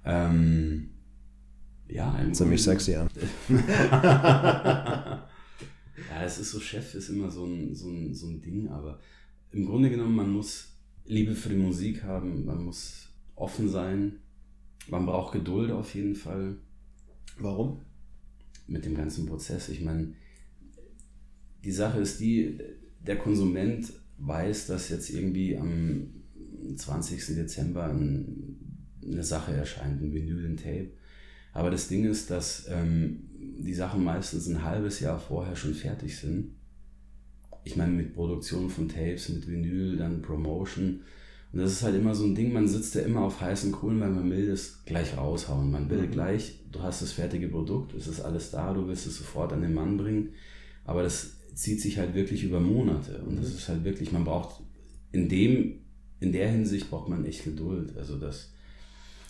Speaker 2: Ähm, ja,
Speaker 1: ein ziemlich sexy an.
Speaker 2: ja, es ist so, Chef ist immer so ein, so, ein, so ein Ding, aber im Grunde genommen, man muss Liebe für die Musik haben, man muss offen sein, man braucht Geduld auf jeden Fall.
Speaker 1: Warum?
Speaker 2: Mit dem ganzen Prozess. Ich meine, die Sache ist die, der Konsument weiß, dass jetzt irgendwie am 20. Dezember eine Sache erscheint, ein Vinyl, ein Tape. Aber das Ding ist, dass ähm, die Sachen meistens ein halbes Jahr vorher schon fertig sind ich meine, mit Produktion von Tapes, mit Vinyl, dann Promotion. Und das ist halt immer so ein Ding, man sitzt ja immer auf heißen Kohlen, weil man will das gleich raushauen. Man will mhm. gleich, du hast das fertige Produkt, es ist alles da, du willst es sofort an den Mann bringen. Aber das zieht sich halt wirklich über Monate. Und das mhm. ist halt wirklich, man braucht in dem, in der Hinsicht braucht man echt Geduld. Also das,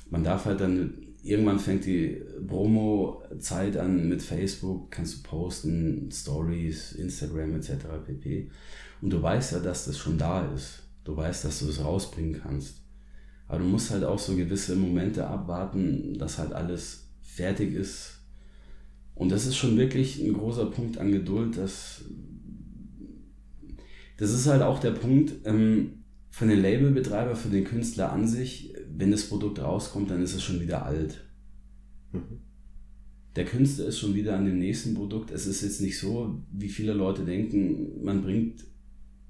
Speaker 2: man darf halt dann, irgendwann fängt die Promo-Zeit an mit Facebook, kannst du posten, Stories, Instagram etc. pp. Und du weißt ja, dass das schon da ist. Du weißt, dass du es das rausbringen kannst. Aber du musst halt auch so gewisse Momente abwarten, dass halt alles fertig ist. Und das ist schon wirklich ein großer Punkt an Geduld, dass das ist halt auch der Punkt, ähm, für den Labelbetreiber, für den Künstler an sich, wenn das Produkt rauskommt, dann ist es schon wieder alt. Mhm. Der Künstler ist schon wieder an dem nächsten Produkt. Es ist jetzt nicht so, wie viele Leute denken, man bringt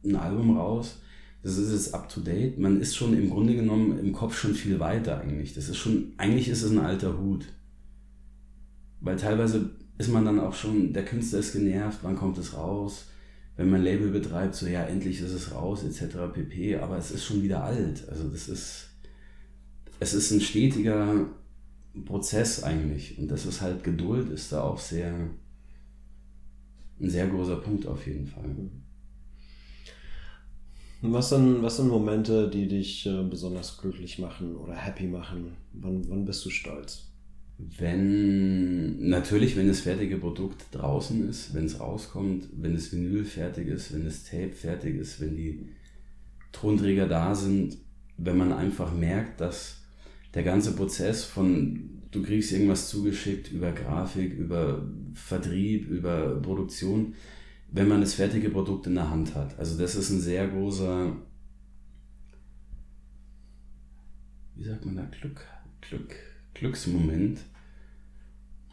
Speaker 2: ein Album raus, das ist jetzt up to date. Man ist schon im Grunde genommen im Kopf schon viel weiter eigentlich. Das ist schon, eigentlich ist es ein alter Hut. Weil teilweise ist man dann auch schon, der Künstler ist genervt, wann kommt es raus? wenn man Label betreibt, so ja, endlich ist es raus, etc. pp. Aber es ist schon wieder alt. Also das ist, es ist ein stetiger Prozess eigentlich. Und das ist halt Geduld, ist da auch sehr, ein sehr großer Punkt auf jeden Fall.
Speaker 1: Was sind, was sind Momente, die dich äh, besonders glücklich machen oder happy machen? Wann, wann bist du stolz?
Speaker 2: Wenn, natürlich, wenn das fertige Produkt draußen ist, wenn es rauskommt, wenn das Vinyl fertig ist, wenn das Tape fertig ist, wenn die Tonträger da sind, wenn man einfach merkt, dass der ganze Prozess von du kriegst irgendwas zugeschickt über Grafik, über Vertrieb, über Produktion, wenn man das fertige Produkt in der Hand hat. Also das ist ein sehr großer, wie sagt man da, Glück, Glück, Glücksmoment.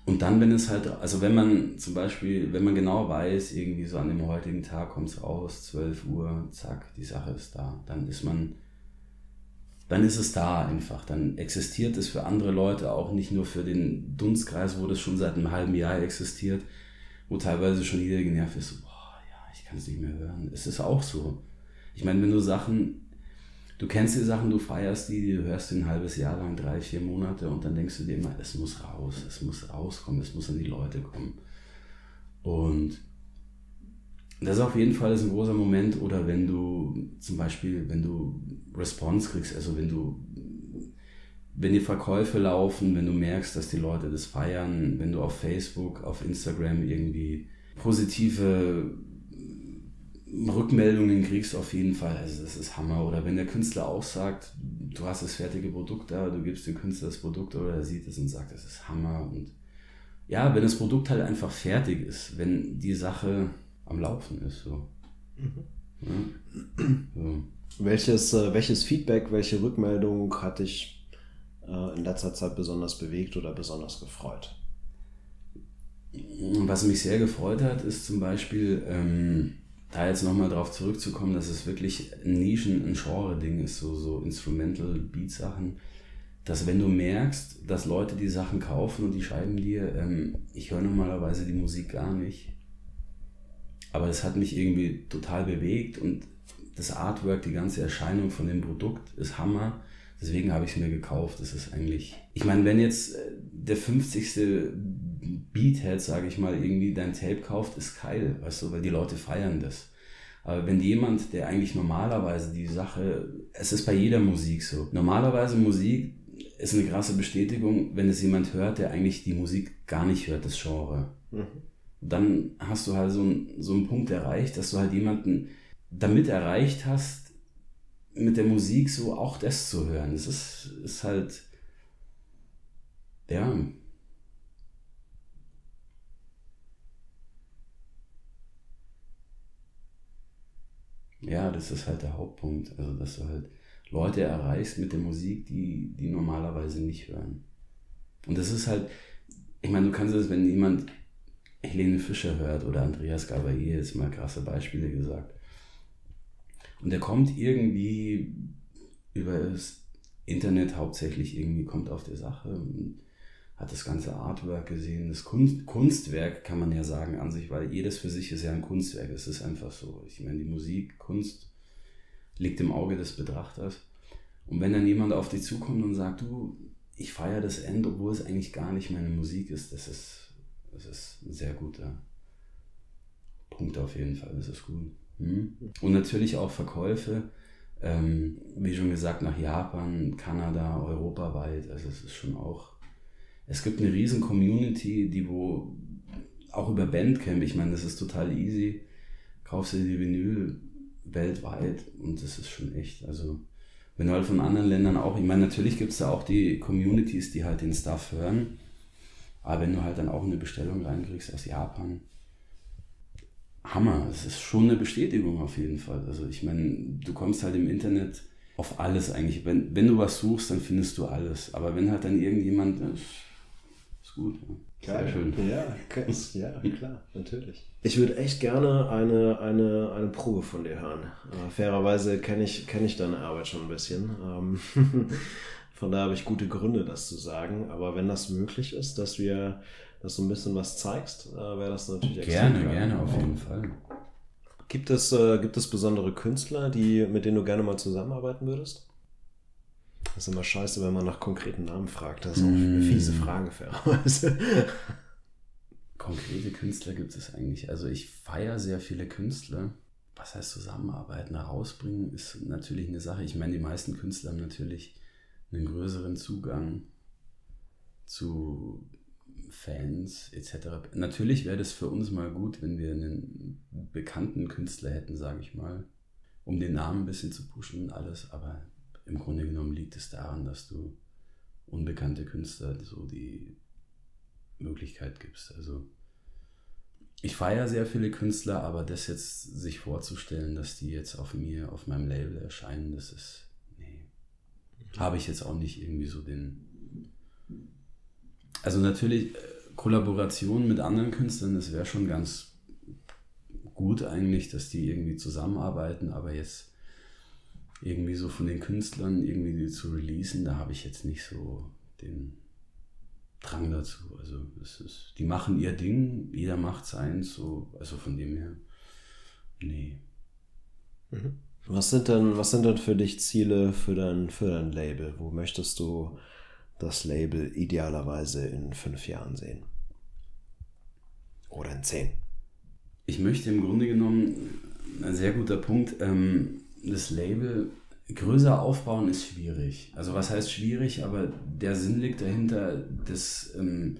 Speaker 2: Und dann, wenn es halt, also wenn man zum Beispiel, wenn man genau weiß, irgendwie so an dem heutigen Tag kommt es raus, 12 Uhr, zack, die Sache ist da, dann ist man, dann ist es da einfach. Dann existiert es für andere Leute auch nicht nur für den Dunstkreis, wo das schon seit einem halben Jahr existiert, wo teilweise schon jeder genervt ist, boah, ja, ich kann es nicht mehr hören. Es ist auch so. Ich meine, wenn du Sachen du kennst die Sachen, du feierst die, du hörst die ein halbes Jahr lang, drei, vier Monate und dann denkst du dir immer, es muss raus, es muss rauskommen, es muss an die Leute kommen. Und das ist auf jeden Fall ein großer Moment oder wenn du zum Beispiel, wenn du Response kriegst, also wenn du, wenn die Verkäufe laufen, wenn du merkst, dass die Leute das feiern, wenn du auf Facebook, auf Instagram irgendwie positive Rückmeldungen kriegst auf jeden Fall. Also das ist Hammer. Oder wenn der Künstler auch sagt, du hast das fertige Produkt da, du gibst dem Künstler das Produkt oder er sieht es und sagt, das ist Hammer. Und ja, wenn das Produkt halt einfach fertig ist, wenn die Sache am Laufen ist. So. Mhm.
Speaker 1: Ja. So. Welches, äh, welches Feedback, welche Rückmeldung hat dich äh, in letzter Zeit besonders bewegt oder besonders gefreut?
Speaker 2: Was mich sehr gefreut hat, ist zum Beispiel, ähm, da jetzt nochmal drauf zurückzukommen, dass es wirklich ein Nischen, ein Genre-Ding ist, so, so Instrumental Beat-Sachen, dass wenn du merkst, dass Leute die Sachen kaufen und die schreiben dir, ähm, ich höre normalerweise die Musik gar nicht, aber es hat mich irgendwie total bewegt und das Artwork, die ganze Erscheinung von dem Produkt ist Hammer. Deswegen habe ich es mir gekauft. Das ist eigentlich. Ich meine, wenn jetzt äh, der 50. Beathead, sage ich mal, irgendwie dein Tape kauft, ist geil, weißt du, weil die Leute feiern das. Aber wenn jemand, der eigentlich normalerweise die Sache, es ist bei jeder Musik so, normalerweise Musik ist eine krasse Bestätigung, wenn es jemand hört, der eigentlich die Musik gar nicht hört, das Genre. Mhm. Dann hast du halt so, ein, so einen Punkt erreicht, dass du halt jemanden damit erreicht hast, mit der Musik so auch das zu hören. Es ist, ist halt, ja, Ja, das ist halt der Hauptpunkt. Also, dass du halt Leute erreichst mit der Musik, die, die normalerweise nicht hören. Und das ist halt, ich meine, du kannst es, wenn jemand Helene Fischer hört oder Andreas Gabalier, jetzt mal krasse Beispiele gesagt. Und der kommt irgendwie über das Internet hauptsächlich irgendwie, kommt auf die Sache und hat das ganze Artwork gesehen. Das Kunst, Kunstwerk kann man ja sagen an sich, weil jedes für sich ist ja ein Kunstwerk. Es ist einfach so. Ich meine, die Musik, Kunst liegt im Auge des Betrachters. Und wenn dann jemand auf dich zukommt und sagt, du, ich feiere das End, obwohl es eigentlich gar nicht meine Musik ist, das ist, das ist ein sehr guter Punkt auf jeden Fall. Das ist gut. Hm? Und natürlich auch Verkäufe. Ähm, wie schon gesagt, nach Japan, Kanada, europaweit. Also es ist schon auch. Es gibt eine riesen Community, die wo auch über Bandcamp, ich meine, das ist total easy. Kaufst du die Vinyl weltweit und das ist schon echt. Also wenn du halt von anderen Ländern auch, ich meine, natürlich gibt es da auch die Communities, die halt den Stuff hören. Aber wenn du halt dann auch eine Bestellung reinkriegst aus Japan, Hammer. Es ist schon eine Bestätigung auf jeden Fall. Also ich meine, du kommst halt im Internet auf alles eigentlich. Wenn, wenn du was suchst, dann findest du alles. Aber wenn halt dann irgendjemand, ist, ist gut.
Speaker 1: Ja. Sehr schön. Ja, ja, klar, natürlich. Ich würde echt gerne eine, eine, eine Probe von dir hören. Äh, fairerweise kenne ich, kenn ich deine Arbeit schon ein bisschen. Ähm, von daher habe ich gute Gründe, das zu sagen. Aber wenn das möglich ist, dass wir dass du ein bisschen was zeigst, äh, wäre das natürlich
Speaker 2: extrem Gerne, gerne, auf jeden Fall.
Speaker 1: Gibt es, äh, gibt es besondere Künstler, die, mit denen du gerne mal zusammenarbeiten würdest? Das ist immer scheiße, wenn man nach konkreten Namen fragt. Das ist auch eine mm. fiese Frage, fairerweise.
Speaker 2: Konkrete Künstler gibt es eigentlich. Also ich feiere sehr viele Künstler. Was heißt zusammenarbeiten? Herausbringen ist natürlich eine Sache. Ich meine, die meisten Künstler haben natürlich einen größeren Zugang zu Fans etc. Natürlich wäre das für uns mal gut, wenn wir einen bekannten Künstler hätten, sage ich mal, um den Namen ein bisschen zu pushen und alles, aber im Grunde genommen liegt es daran, dass du unbekannte Künstler so die Möglichkeit gibst. Also ich feiere sehr viele Künstler, aber das jetzt sich vorzustellen, dass die jetzt auf mir, auf meinem Label erscheinen, das ist, habe ich jetzt auch nicht irgendwie so den, also natürlich äh, Kollaboration mit anderen Künstlern, das wäre schon ganz gut eigentlich, dass die irgendwie zusammenarbeiten, aber jetzt irgendwie so von den Künstlern irgendwie zu releasen, da habe ich jetzt nicht so den Drang dazu. Also es ist, die machen ihr Ding, jeder macht seins, so, also von dem her, nee.
Speaker 1: Mhm. Was sind denn, was sind denn für dich Ziele für dein, für dein Label? Wo möchtest du das Label idealerweise in fünf Jahren sehen? Oder in zehn?
Speaker 2: Ich möchte im Grunde genommen, ein sehr guter Punkt, ähm, das Label größer aufbauen ist schwierig. Also was heißt schwierig, aber der Sinn liegt dahinter, das, ähm,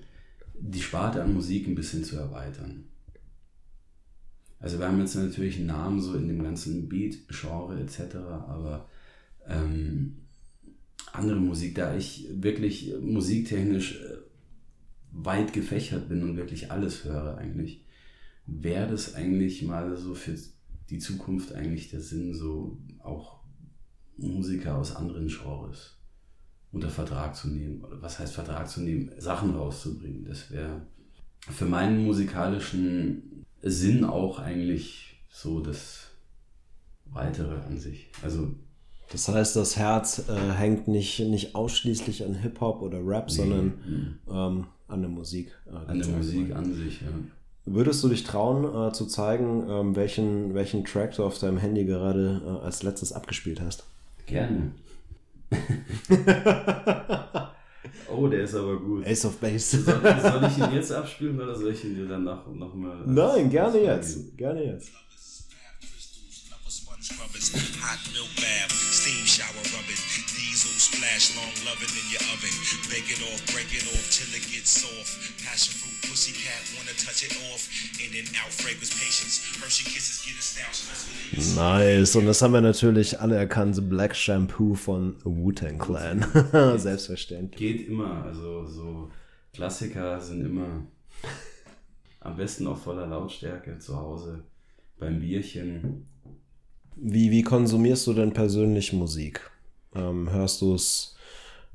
Speaker 2: die Sparte an Musik ein bisschen zu erweitern. Also wir haben jetzt natürlich einen Namen so in dem ganzen Beat-Genre etc., aber ähm, andere Musik, da ich wirklich musiktechnisch äh, weit gefächert bin und wirklich alles höre eigentlich, wäre das eigentlich mal so für die Zukunft eigentlich der Sinn, so auch Musiker aus anderen Genres unter Vertrag zu nehmen. Oder was heißt Vertrag zu nehmen? Sachen rauszubringen. Das wäre für meinen musikalischen Sinn auch eigentlich so das Weitere an sich. Also
Speaker 1: das heißt, das Herz äh, hängt nicht, nicht ausschließlich an Hip-Hop oder Rap, nee. sondern ähm, an der Musik.
Speaker 2: Äh, an der Musik an sich, ja.
Speaker 1: Würdest du dich trauen, äh, zu zeigen, ähm, welchen, welchen Track du auf deinem Handy gerade äh, als letztes abgespielt hast?
Speaker 2: Gerne. oh, der ist aber gut.
Speaker 1: Ace of Base.
Speaker 2: soll, soll, ich ihn jetzt abspielen oder soll ich ihn dir danach noch mal?
Speaker 1: Nein, gerne jetzt. Gerne jetzt. Hot milk bath, steam shower rubbing, diesel splash, long loving in your oven. Bake it off, break it off till it gets soft. Passion fruit, pussy cat, wanna touch it off. In and out, fragrance, patience. Hershey kisses, get a Nice, und das haben wir natürlich alle erkannt. Black Shampoo von Wu-Tang Clan. Selbstverständlich.
Speaker 2: Geht immer, also so Klassiker sind immer am besten auf voller Lautstärke zu Hause beim Bierchen
Speaker 1: wie, wie konsumierst du denn persönlich Musik? Ähm, hörst du es,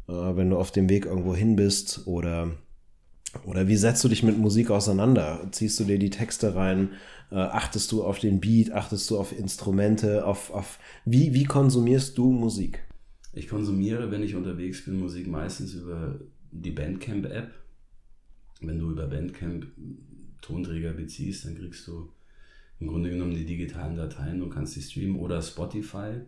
Speaker 1: äh, wenn du auf dem Weg irgendwo hin bist? Oder, oder wie setzt du dich mit Musik auseinander? Ziehst du dir die Texte rein? Äh, achtest du auf den Beat? Achtest du auf Instrumente? Auf, auf, wie, wie konsumierst du Musik?
Speaker 2: Ich konsumiere, wenn ich unterwegs bin, Musik meistens über die Bandcamp-App. Wenn du über Bandcamp Tonträger beziehst, dann kriegst du im Grunde genommen die digitalen Dateien, du kannst die streamen oder Spotify.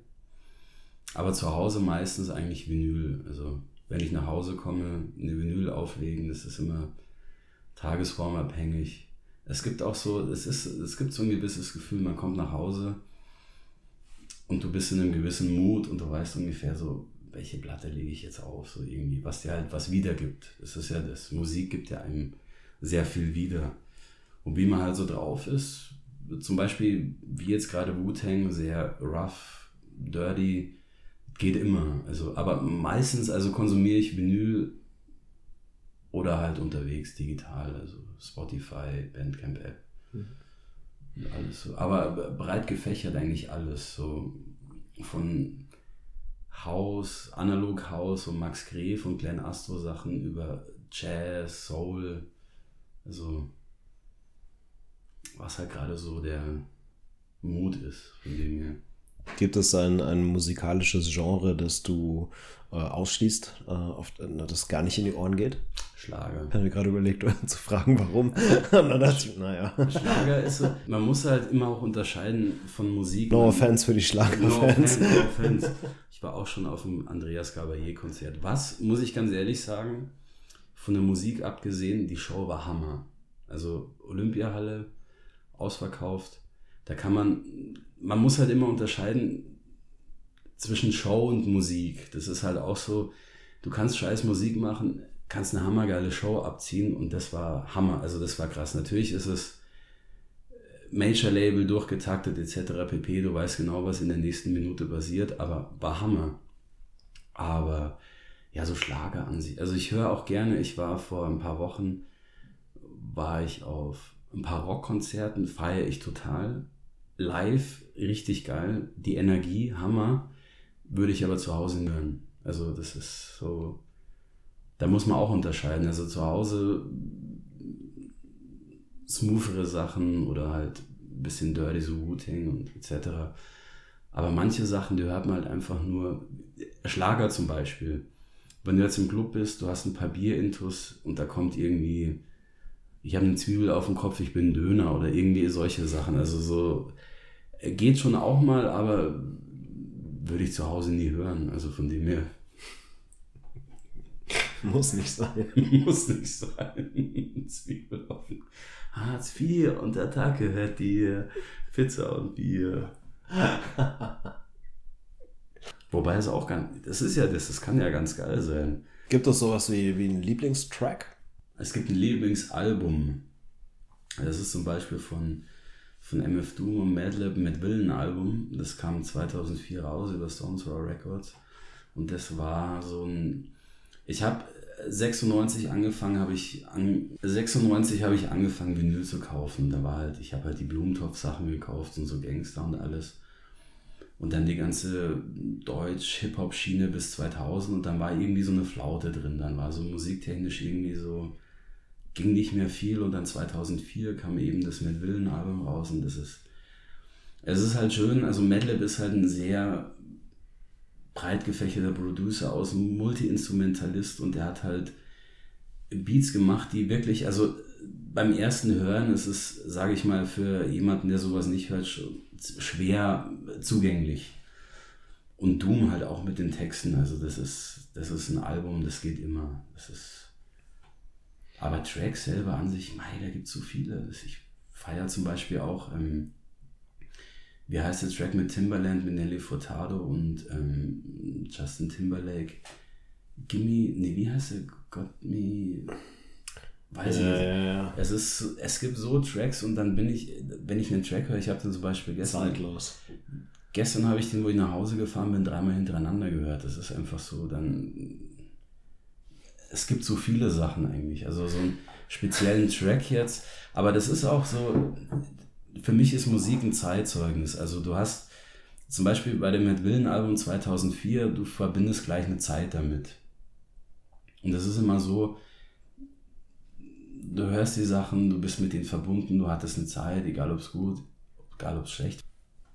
Speaker 2: Aber zu Hause meistens eigentlich Vinyl. Also wenn ich nach Hause komme, eine Vinyl auflegen, das ist immer tagesformabhängig. Es gibt auch so, es ist, es gibt so ein gewisses Gefühl, man kommt nach Hause und du bist in einem gewissen Mut und du weißt ungefähr so, welche Platte lege ich jetzt auf, so irgendwie, was dir halt was wiedergibt. Das ist ja das. Musik gibt ja einem sehr viel wieder. Und wie man halt so drauf ist, zum Beispiel, wie jetzt gerade Wu-Tang, sehr rough, dirty, geht immer. Also, aber meistens, also konsumiere ich Vinyl oder halt unterwegs digital, also Spotify, Bandcamp App. Mhm. Alles so. Aber breit gefächert eigentlich alles. So von Haus, Analog House und Max Gref und Glenn Astro Sachen über Jazz, Soul. Also was halt gerade so der Mut ist von dem her.
Speaker 1: Gibt es ein, ein musikalisches Genre, das du äh, ausschließt, äh, oft, äh, das gar nicht in die Ohren geht?
Speaker 2: Schlager.
Speaker 1: Ich habe mir gerade überlegt, zu fragen, warum. dann dachte ich, naja.
Speaker 2: Schlager ist so, man muss halt immer auch unterscheiden von Musik.
Speaker 1: No offense für die Schlagerfans. No, no offense.
Speaker 2: Ich war auch schon auf dem Andreas Gabalier-Konzert. Was, muss ich ganz ehrlich sagen, von der Musik abgesehen, die Show war Hammer. Also Olympiahalle, ausverkauft. Da kann man, man muss halt immer unterscheiden zwischen Show und Musik. Das ist halt auch so, du kannst scheiß Musik machen, kannst eine hammergeile Show abziehen und das war Hammer, also das war krass. Natürlich ist es Major Label durchgetaktet etc. pp. Du weißt genau, was in der nächsten Minute passiert, aber war Hammer. Aber ja, so Schlager an sich. Also ich höre auch gerne, ich war vor ein paar Wochen, war ich auf ein paar Rockkonzerten feiere ich total. Live richtig geil. Die Energie, Hammer. Würde ich aber zu Hause hören. Also das ist so, da muss man auch unterscheiden. Also zu Hause smoothere Sachen oder halt ein bisschen dirty, so Wu-Tang und etc. Aber manche Sachen, die hört man halt einfach nur, Schlager zum Beispiel. Wenn du jetzt im Club bist, du hast ein paar Bierintus und da kommt irgendwie ich habe eine Zwiebel auf dem Kopf, ich bin Döner oder irgendwie solche Sachen. Also so geht schon auch mal, aber würde ich zu Hause nie hören. Also von dem her.
Speaker 1: Muss nicht sein.
Speaker 2: Muss nicht sein. Zwiebel auf Hartz IV und Attacke hört die Pizza und Bier. Wobei es auch ganz, das ist ja das, das kann ja ganz geil sein.
Speaker 1: Gibt es sowas wie, wie einen Lieblingstrack?
Speaker 2: Es gibt ein Lieblingsalbum. Das ist zum Beispiel von, von MF Doom und Madlib mit Willen Album. Das kam 2004 raus über Stones Raw Records. Und das war so ein. Ich habe 96 angefangen, habe ich an, 96 habe ich angefangen Vinyl zu kaufen. Da war halt, ich habe halt die Blumentopf Sachen gekauft und so Gangster und alles. Und dann die ganze Deutsch-Hip-Hop-Schiene bis 2000 und dann war irgendwie so eine Flaute drin. Dann war so musiktechnisch irgendwie so ging nicht mehr viel und dann 2004 kam eben das Mad Villain Album raus und das ist, es ist halt schön, also Madlib ist halt ein sehr breit gefächerter Producer aus, Multi-Instrumentalist und der hat halt Beats gemacht, die wirklich, also beim ersten Hören ist es, sage ich mal, für jemanden, der sowas nicht hört, schwer zugänglich. Und Doom halt auch mit den Texten, also das ist, das ist ein Album, das geht immer. Das ist aber Tracks selber an sich, mei, da gibt es so viele. Ich feiere zum Beispiel auch, ähm, wie heißt der Track mit Timbaland, mit Nelly Furtado und ähm, Justin Timberlake? Gimme, nee, wie heißt der? Got Me. Weiß ich nicht. Es, ist, es gibt so Tracks und dann bin ich, wenn ich einen Track höre, ich habe den zum Beispiel gestern.
Speaker 1: Zeitlos.
Speaker 2: Gestern habe ich den, wo ich nach Hause gefahren bin, dreimal hintereinander gehört. Das ist einfach so, dann es gibt so viele Sachen eigentlich. Also so einen speziellen Track jetzt. Aber das ist auch so, für mich ist Musik ein Zeitzeugnis. Also du hast zum Beispiel bei dem Matt Willen Album 2004, du verbindest gleich eine Zeit damit. Und das ist immer so, du hörst die Sachen, du bist mit denen verbunden, du hattest eine Zeit, egal ob es gut, egal ob es schlecht.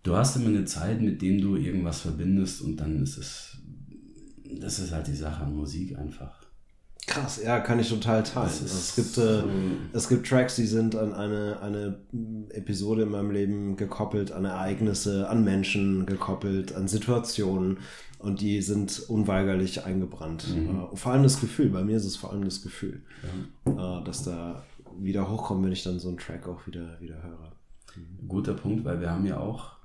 Speaker 2: Du hast immer eine Zeit, mit dem du irgendwas verbindest und dann ist es, das ist halt die Sache an Musik einfach.
Speaker 1: Krass, ja, kann ich total teilen. Es gibt, äh, es gibt Tracks, die sind an eine, eine Episode in meinem Leben gekoppelt, an Ereignisse, an Menschen gekoppelt, an Situationen und die sind unweigerlich eingebrannt. Mhm. Uh, vor allem das Gefühl, bei mir ist es vor allem das Gefühl, ja. uh, dass da wieder hochkommt, wenn ich dann so einen Track auch wieder, wieder höre.
Speaker 2: Mhm. Guter Punkt, weil wir haben ja auch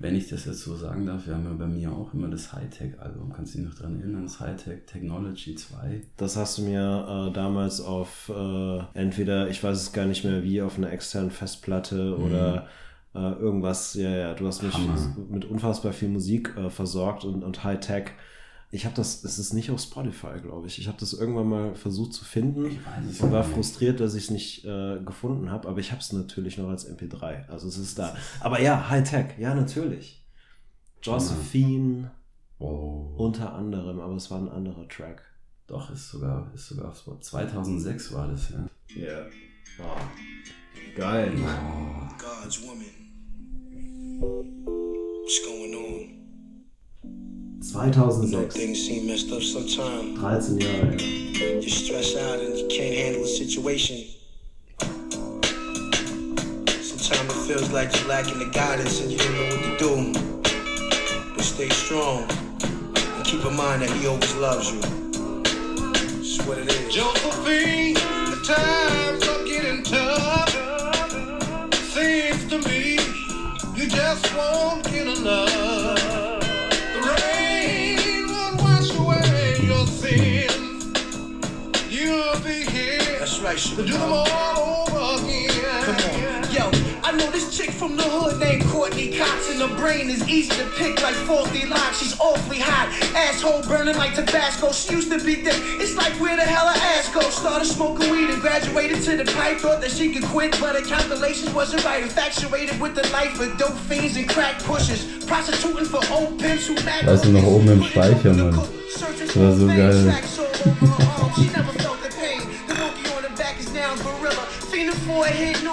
Speaker 2: wenn ich das jetzt so sagen darf, wir haben ja bei mir auch immer das Hightech-Album. Kannst du dich noch dran erinnern? Das Hightech Technology 2.
Speaker 1: Das hast du mir äh, damals auf äh, entweder, ich weiß es gar nicht mehr wie, auf einer externen Festplatte mhm. oder äh, irgendwas. Ja, ja, du hast mich Hammer. mit unfassbar viel Musik äh, versorgt und, und Hightech. Ich habe das, es ist nicht auf Spotify, glaube ich. Ich habe das irgendwann mal versucht zu finden ich weiß und war nicht. frustriert, dass ich es nicht äh, gefunden habe, aber ich habe es natürlich noch als MP3. Also es ist da. Aber ja, Hightech, ja, natürlich. Josephine oh. unter anderem, aber es war ein anderer Track.
Speaker 2: Doch, ist sogar, ist sogar auf Spotify. 2006 war das, ja.
Speaker 1: Ja. Yeah. Oh. Geil. Oh. God's woman. What's going on? 2006. 13 Jahre her. You're stressed out and you can't handle the situation. Sometimes it feels like you're lacking the guidance and you don't know what to do. But stay strong and keep in mind that he always loves you. That's what it is. Josephine, the times are getting tough. Seems to me you just won't get enough. Right, Do them all over again. Come on. Yo, I know this chick from the hood named Courtney Cox, and her brain is easy to pick like faulty locks. She's awfully hot, asshole burning like Tabasco. She used to be thick. It's like where the hell her ass go? Started smoking weed and graduated to the pipe. Thought that she could quit, but her calculations wasn't right. Infatuated with the life of dope fiends and crack pushers. Prostituting for old pimps who mad. Weißt du noch oben im Speicher, Mann? Das war so geil.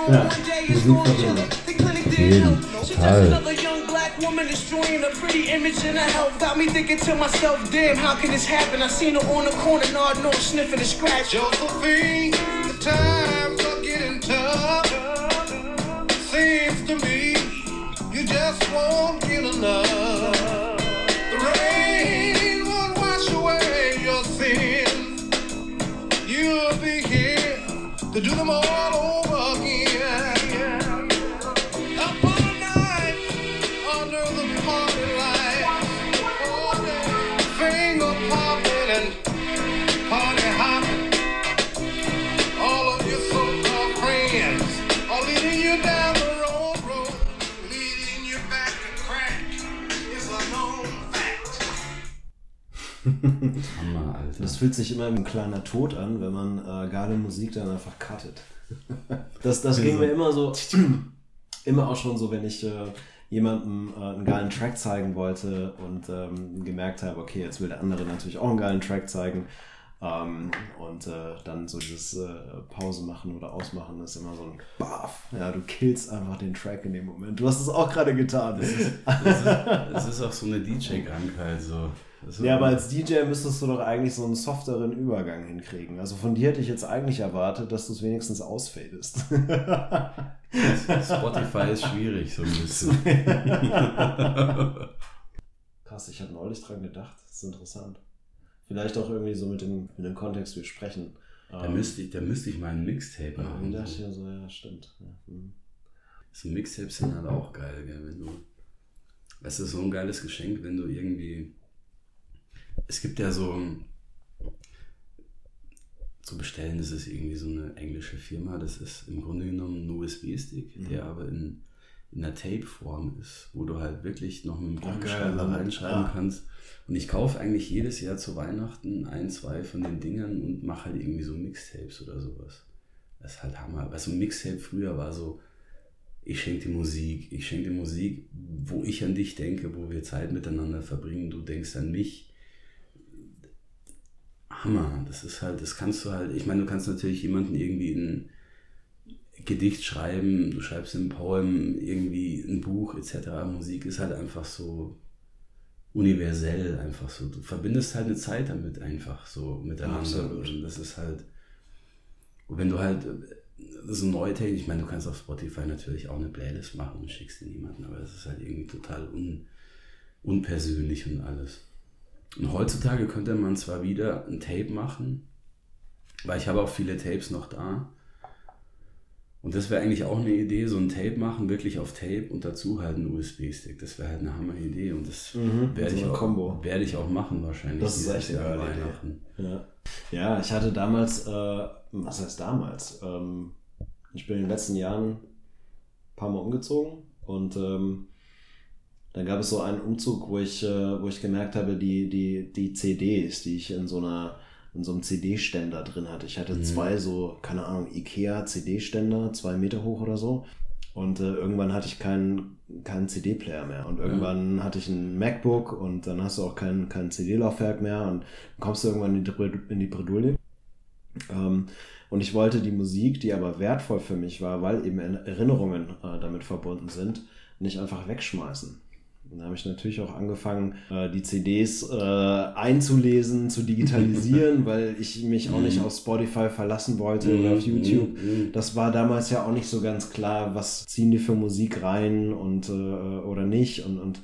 Speaker 1: Ja, Musik
Speaker 2: Total.
Speaker 1: woman destroying a pretty image in her health got me thinking to myself, damn, how can this happen? I seen her on the corner, nod no sniffing a scratch. Josephine, the times are getting tough. Seems to me you just won't get enough. To Das fühlt sich immer wie ein kleiner Tod an, wenn man äh, geile Musik dann einfach cuttet. das das ging mir immer so, immer auch schon so, wenn ich äh, jemandem äh, einen geilen Track zeigen wollte und ähm, gemerkt habe, okay, jetzt will der andere natürlich auch einen geilen Track zeigen. Ähm, und äh, dann so dieses äh, Pause machen oder ausmachen ist immer so ein Baff. Ja, du killst einfach den Track in dem Moment. Du hast es auch gerade getan.
Speaker 2: Das ist, ist, ist auch so eine DJ-Krankheit. So.
Speaker 1: Ja, aber als DJ müsstest du doch eigentlich so einen softeren Übergang hinkriegen. Also von dir hätte ich jetzt eigentlich erwartet, dass du es wenigstens ausfadest.
Speaker 2: Spotify ist schwierig, so ein bisschen.
Speaker 1: Krass, ich habe neulich dran gedacht. Das ist interessant. Vielleicht auch irgendwie so mit dem, mit dem Kontext, wir sprechen.
Speaker 2: Da, ähm, müsste, ich, da müsste ich mal ein Mixtape
Speaker 1: machen. Ja, dachte ich ja so, ja, stimmt. Ja. Mhm.
Speaker 2: So Mixtapes sind halt auch geil, gell, wenn du. Es ist so ein geiles Geschenk, wenn du irgendwie es gibt ja so zu bestellen, das ist irgendwie so eine englische Firma, das ist im Grunde genommen ein USB-Stick, mhm. der aber in, in einer Tape-Form ist, wo du halt wirklich noch mit dem Kugelschreiber reinschreiben ja. kannst. Und ich kaufe eigentlich jedes Jahr zu Weihnachten ein, zwei von den Dingern und mache halt irgendwie so Mixtapes oder sowas. Das ist halt Hammer. Was so ein Mixtape früher war so, ich schenke dir Musik, ich schenke dir Musik, wo ich an dich denke, wo wir Zeit miteinander verbringen, du denkst an mich Hammer. Das ist halt, das kannst du halt, ich meine, du kannst natürlich jemanden irgendwie ein Gedicht schreiben, du schreibst ein Poem, irgendwie ein Buch etc. Musik ist halt einfach so universell, einfach so. Du verbindest halt eine Zeit damit einfach so miteinander. Absolut. Und das ist halt, wenn du halt so neue Technik, ich meine, du kannst auf Spotify natürlich auch eine Playlist machen und schickst dir niemanden, aber das ist halt irgendwie total un, unpersönlich und alles. Und heutzutage könnte man zwar wieder ein Tape machen, weil ich habe auch viele Tapes noch da. Und das wäre eigentlich auch eine Idee, so ein Tape machen, wirklich auf Tape und dazu halt ein USB-Stick. Das wäre halt eine Hammer-Idee und das
Speaker 1: Mhm,
Speaker 2: werde
Speaker 1: so
Speaker 2: ich, auch- werde ich auch machen wahrscheinlich.
Speaker 1: Das ist echt eine.
Speaker 2: Weihnachten.
Speaker 1: Ja. ja, ich hatte damals, äh, was heißt damals? Ähm, ich bin in den letzten Jahren ein paar Mal umgezogen und ähm, dann gab es so einen Umzug, wo ich, äh, wo ich gemerkt habe, die, die, die CDs, die ich in so einer in so einem CD-Ständer drin hatte. Ich hatte
Speaker 2: Mhm.
Speaker 1: zwei so, keine Ahnung, Ikea CD-Ständer, zwei Meter hoch oder so. Und äh, irgendwann hatte ich keinen keinen CD-Player mehr. Und irgendwann hatte ich ein MacBook und dann hast du auch kein, kein CD-Laufwerk mehr und kommst du irgendwann in die, Bred- in die Bredouille. Ähm, und ich wollte die Musik, die aber wertvoll für mich war, weil eben Erinnerungen äh, damit verbunden sind, nicht einfach wegschmeißen. Und da habe ich natürlich auch angefangen, äh, die CDs äh, einzulesen, zu digitalisieren, weil ich mich auch nicht auf Spotify verlassen wollte oder auf YouTube.
Speaker 2: Mhm.
Speaker 1: Das war damals ja auch nicht so ganz klar, was ziehen die für Musik rein und äh, oder nicht. Und, und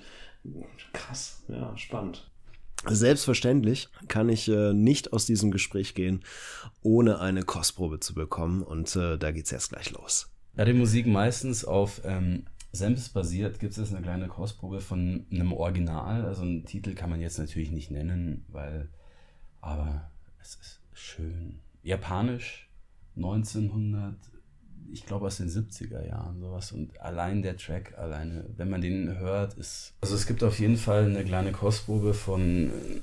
Speaker 1: krass, ja, spannend. Selbstverständlich kann ich äh, nicht aus diesem Gespräch gehen, ohne eine Kostprobe zu bekommen. Und äh, da geht's jetzt gleich los.
Speaker 2: Da die Musik meistens auf ähm, Samples basiert, gibt es jetzt eine kleine Kostprobe von einem Original. Also einen Titel kann man jetzt natürlich nicht nennen, weil, aber es ist schön. Japanisch, 1900, ich glaube aus den 70er Jahren sowas. Und allein der Track, alleine, wenn man den hört, ist. Also es gibt auf jeden Fall eine kleine Kostprobe von äh,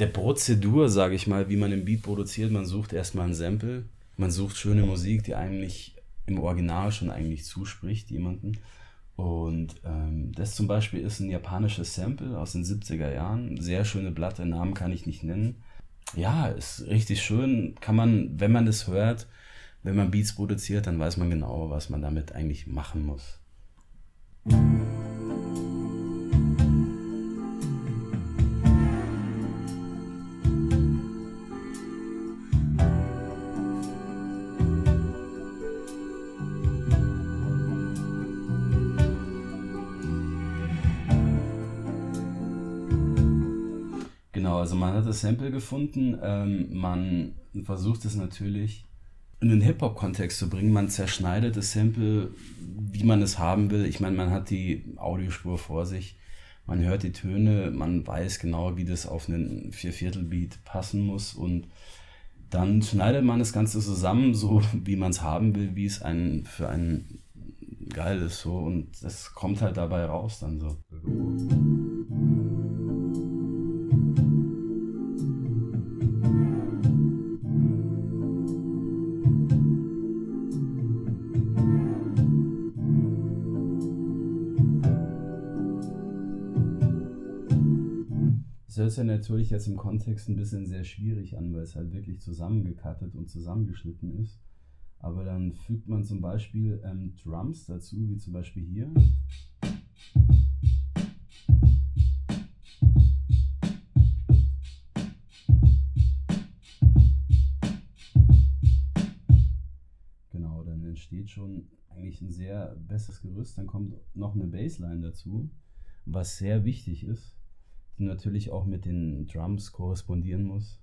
Speaker 2: der Prozedur, sage ich mal, wie man einen Beat produziert. Man sucht erstmal ein Sample, man sucht schöne Musik, die eigentlich im Original schon eigentlich zuspricht, jemanden. Und ähm, das zum Beispiel ist ein japanisches Sample aus den 70er Jahren. Sehr schöne Platte, Namen kann ich nicht nennen. Ja, ist richtig schön. Kann man, wenn man das hört, wenn man Beats produziert, dann weiß man genau, was man damit eigentlich machen muss. Genau, das Sample gefunden, ähm, man versucht es natürlich in den Hip-Hop-Kontext zu bringen. Man zerschneidet das Sample, wie man es haben will. Ich meine, man hat die Audiospur vor sich, man hört die Töne, man weiß genau, wie das auf einen Vierviertel-Beat passen muss und dann schneidet man das Ganze zusammen, so wie man es haben will, wie es einen für einen geil ist so und das kommt halt dabei raus dann so. Hört sich ja natürlich jetzt im Kontext ein bisschen sehr schwierig an, weil es halt wirklich zusammengekattet und zusammengeschnitten ist. Aber dann fügt man zum Beispiel ähm, Drums dazu, wie zum Beispiel hier. Genau, dann entsteht schon eigentlich ein sehr besseres Gerüst. Dann kommt noch eine Bassline dazu, was sehr wichtig ist, die natürlich auch mit den Drums korrespondieren muss.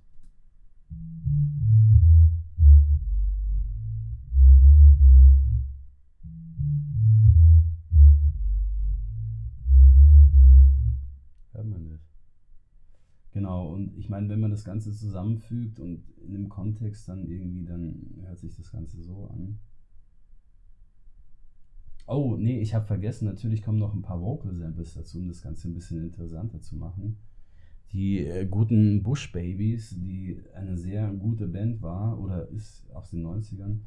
Speaker 2: Hört man das? Genau, und ich meine, wenn man das Ganze zusammenfügt und in einem Kontext dann irgendwie, dann hört sich das Ganze so an. Oh, nee, ich habe vergessen, natürlich kommen noch ein paar Vocal Samples dazu, um das Ganze ein bisschen interessanter zu machen. Die äh, guten Bush Babies, die eine sehr gute Band war oder ist aus den 90ern.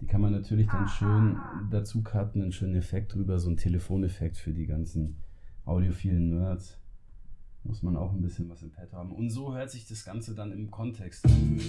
Speaker 2: Die kann man natürlich dann schön dazu cutten, einen schönen Effekt drüber, so ein Telefoneffekt für die ganzen audiophilen Nerds. Muss man auch ein bisschen was im Pad haben. Und so hört sich das Ganze dann im Kontext an.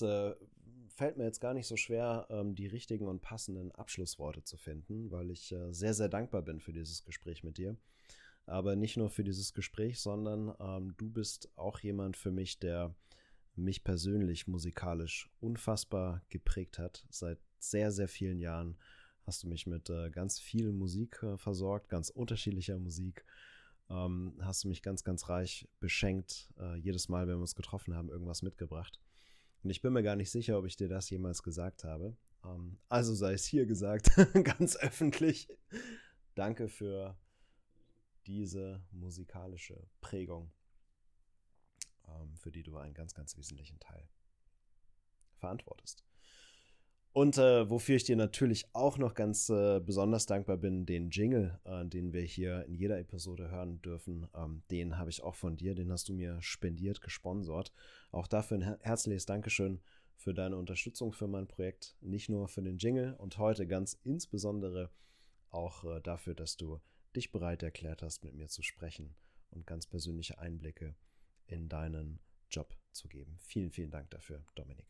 Speaker 1: Das äh, fällt mir jetzt gar nicht so schwer, ähm, die richtigen und passenden Abschlussworte zu finden, weil ich äh, sehr, sehr dankbar bin für dieses Gespräch mit dir. Aber nicht nur für dieses Gespräch, sondern ähm, du bist auch jemand für mich, der mich persönlich musikalisch unfassbar geprägt hat. Seit sehr, sehr vielen Jahren hast du mich mit äh, ganz viel Musik äh, versorgt, ganz unterschiedlicher Musik. Ähm, hast du mich ganz, ganz reich beschenkt. Äh, jedes Mal, wenn wir uns getroffen haben, irgendwas mitgebracht. Und ich bin mir gar nicht sicher, ob ich dir das jemals gesagt habe. Ähm, also sei es hier gesagt, ganz öffentlich. Danke für diese musikalische Prägung, ähm, für die du einen ganz, ganz wesentlichen Teil verantwortest. Und äh, wofür ich dir natürlich auch noch ganz äh, besonders dankbar bin, den Jingle, äh, den wir hier in jeder Episode hören dürfen, ähm, den habe ich auch von dir, den hast du mir spendiert, gesponsert. Auch dafür ein her herzliches Dankeschön für deine Unterstützung für mein Projekt, nicht nur für den Jingle und heute ganz insbesondere auch äh, dafür, dass du dich bereit erklärt hast, mit mir zu sprechen und ganz persönliche Einblicke in deinen Job zu geben. Vielen, vielen Dank dafür, Dominik.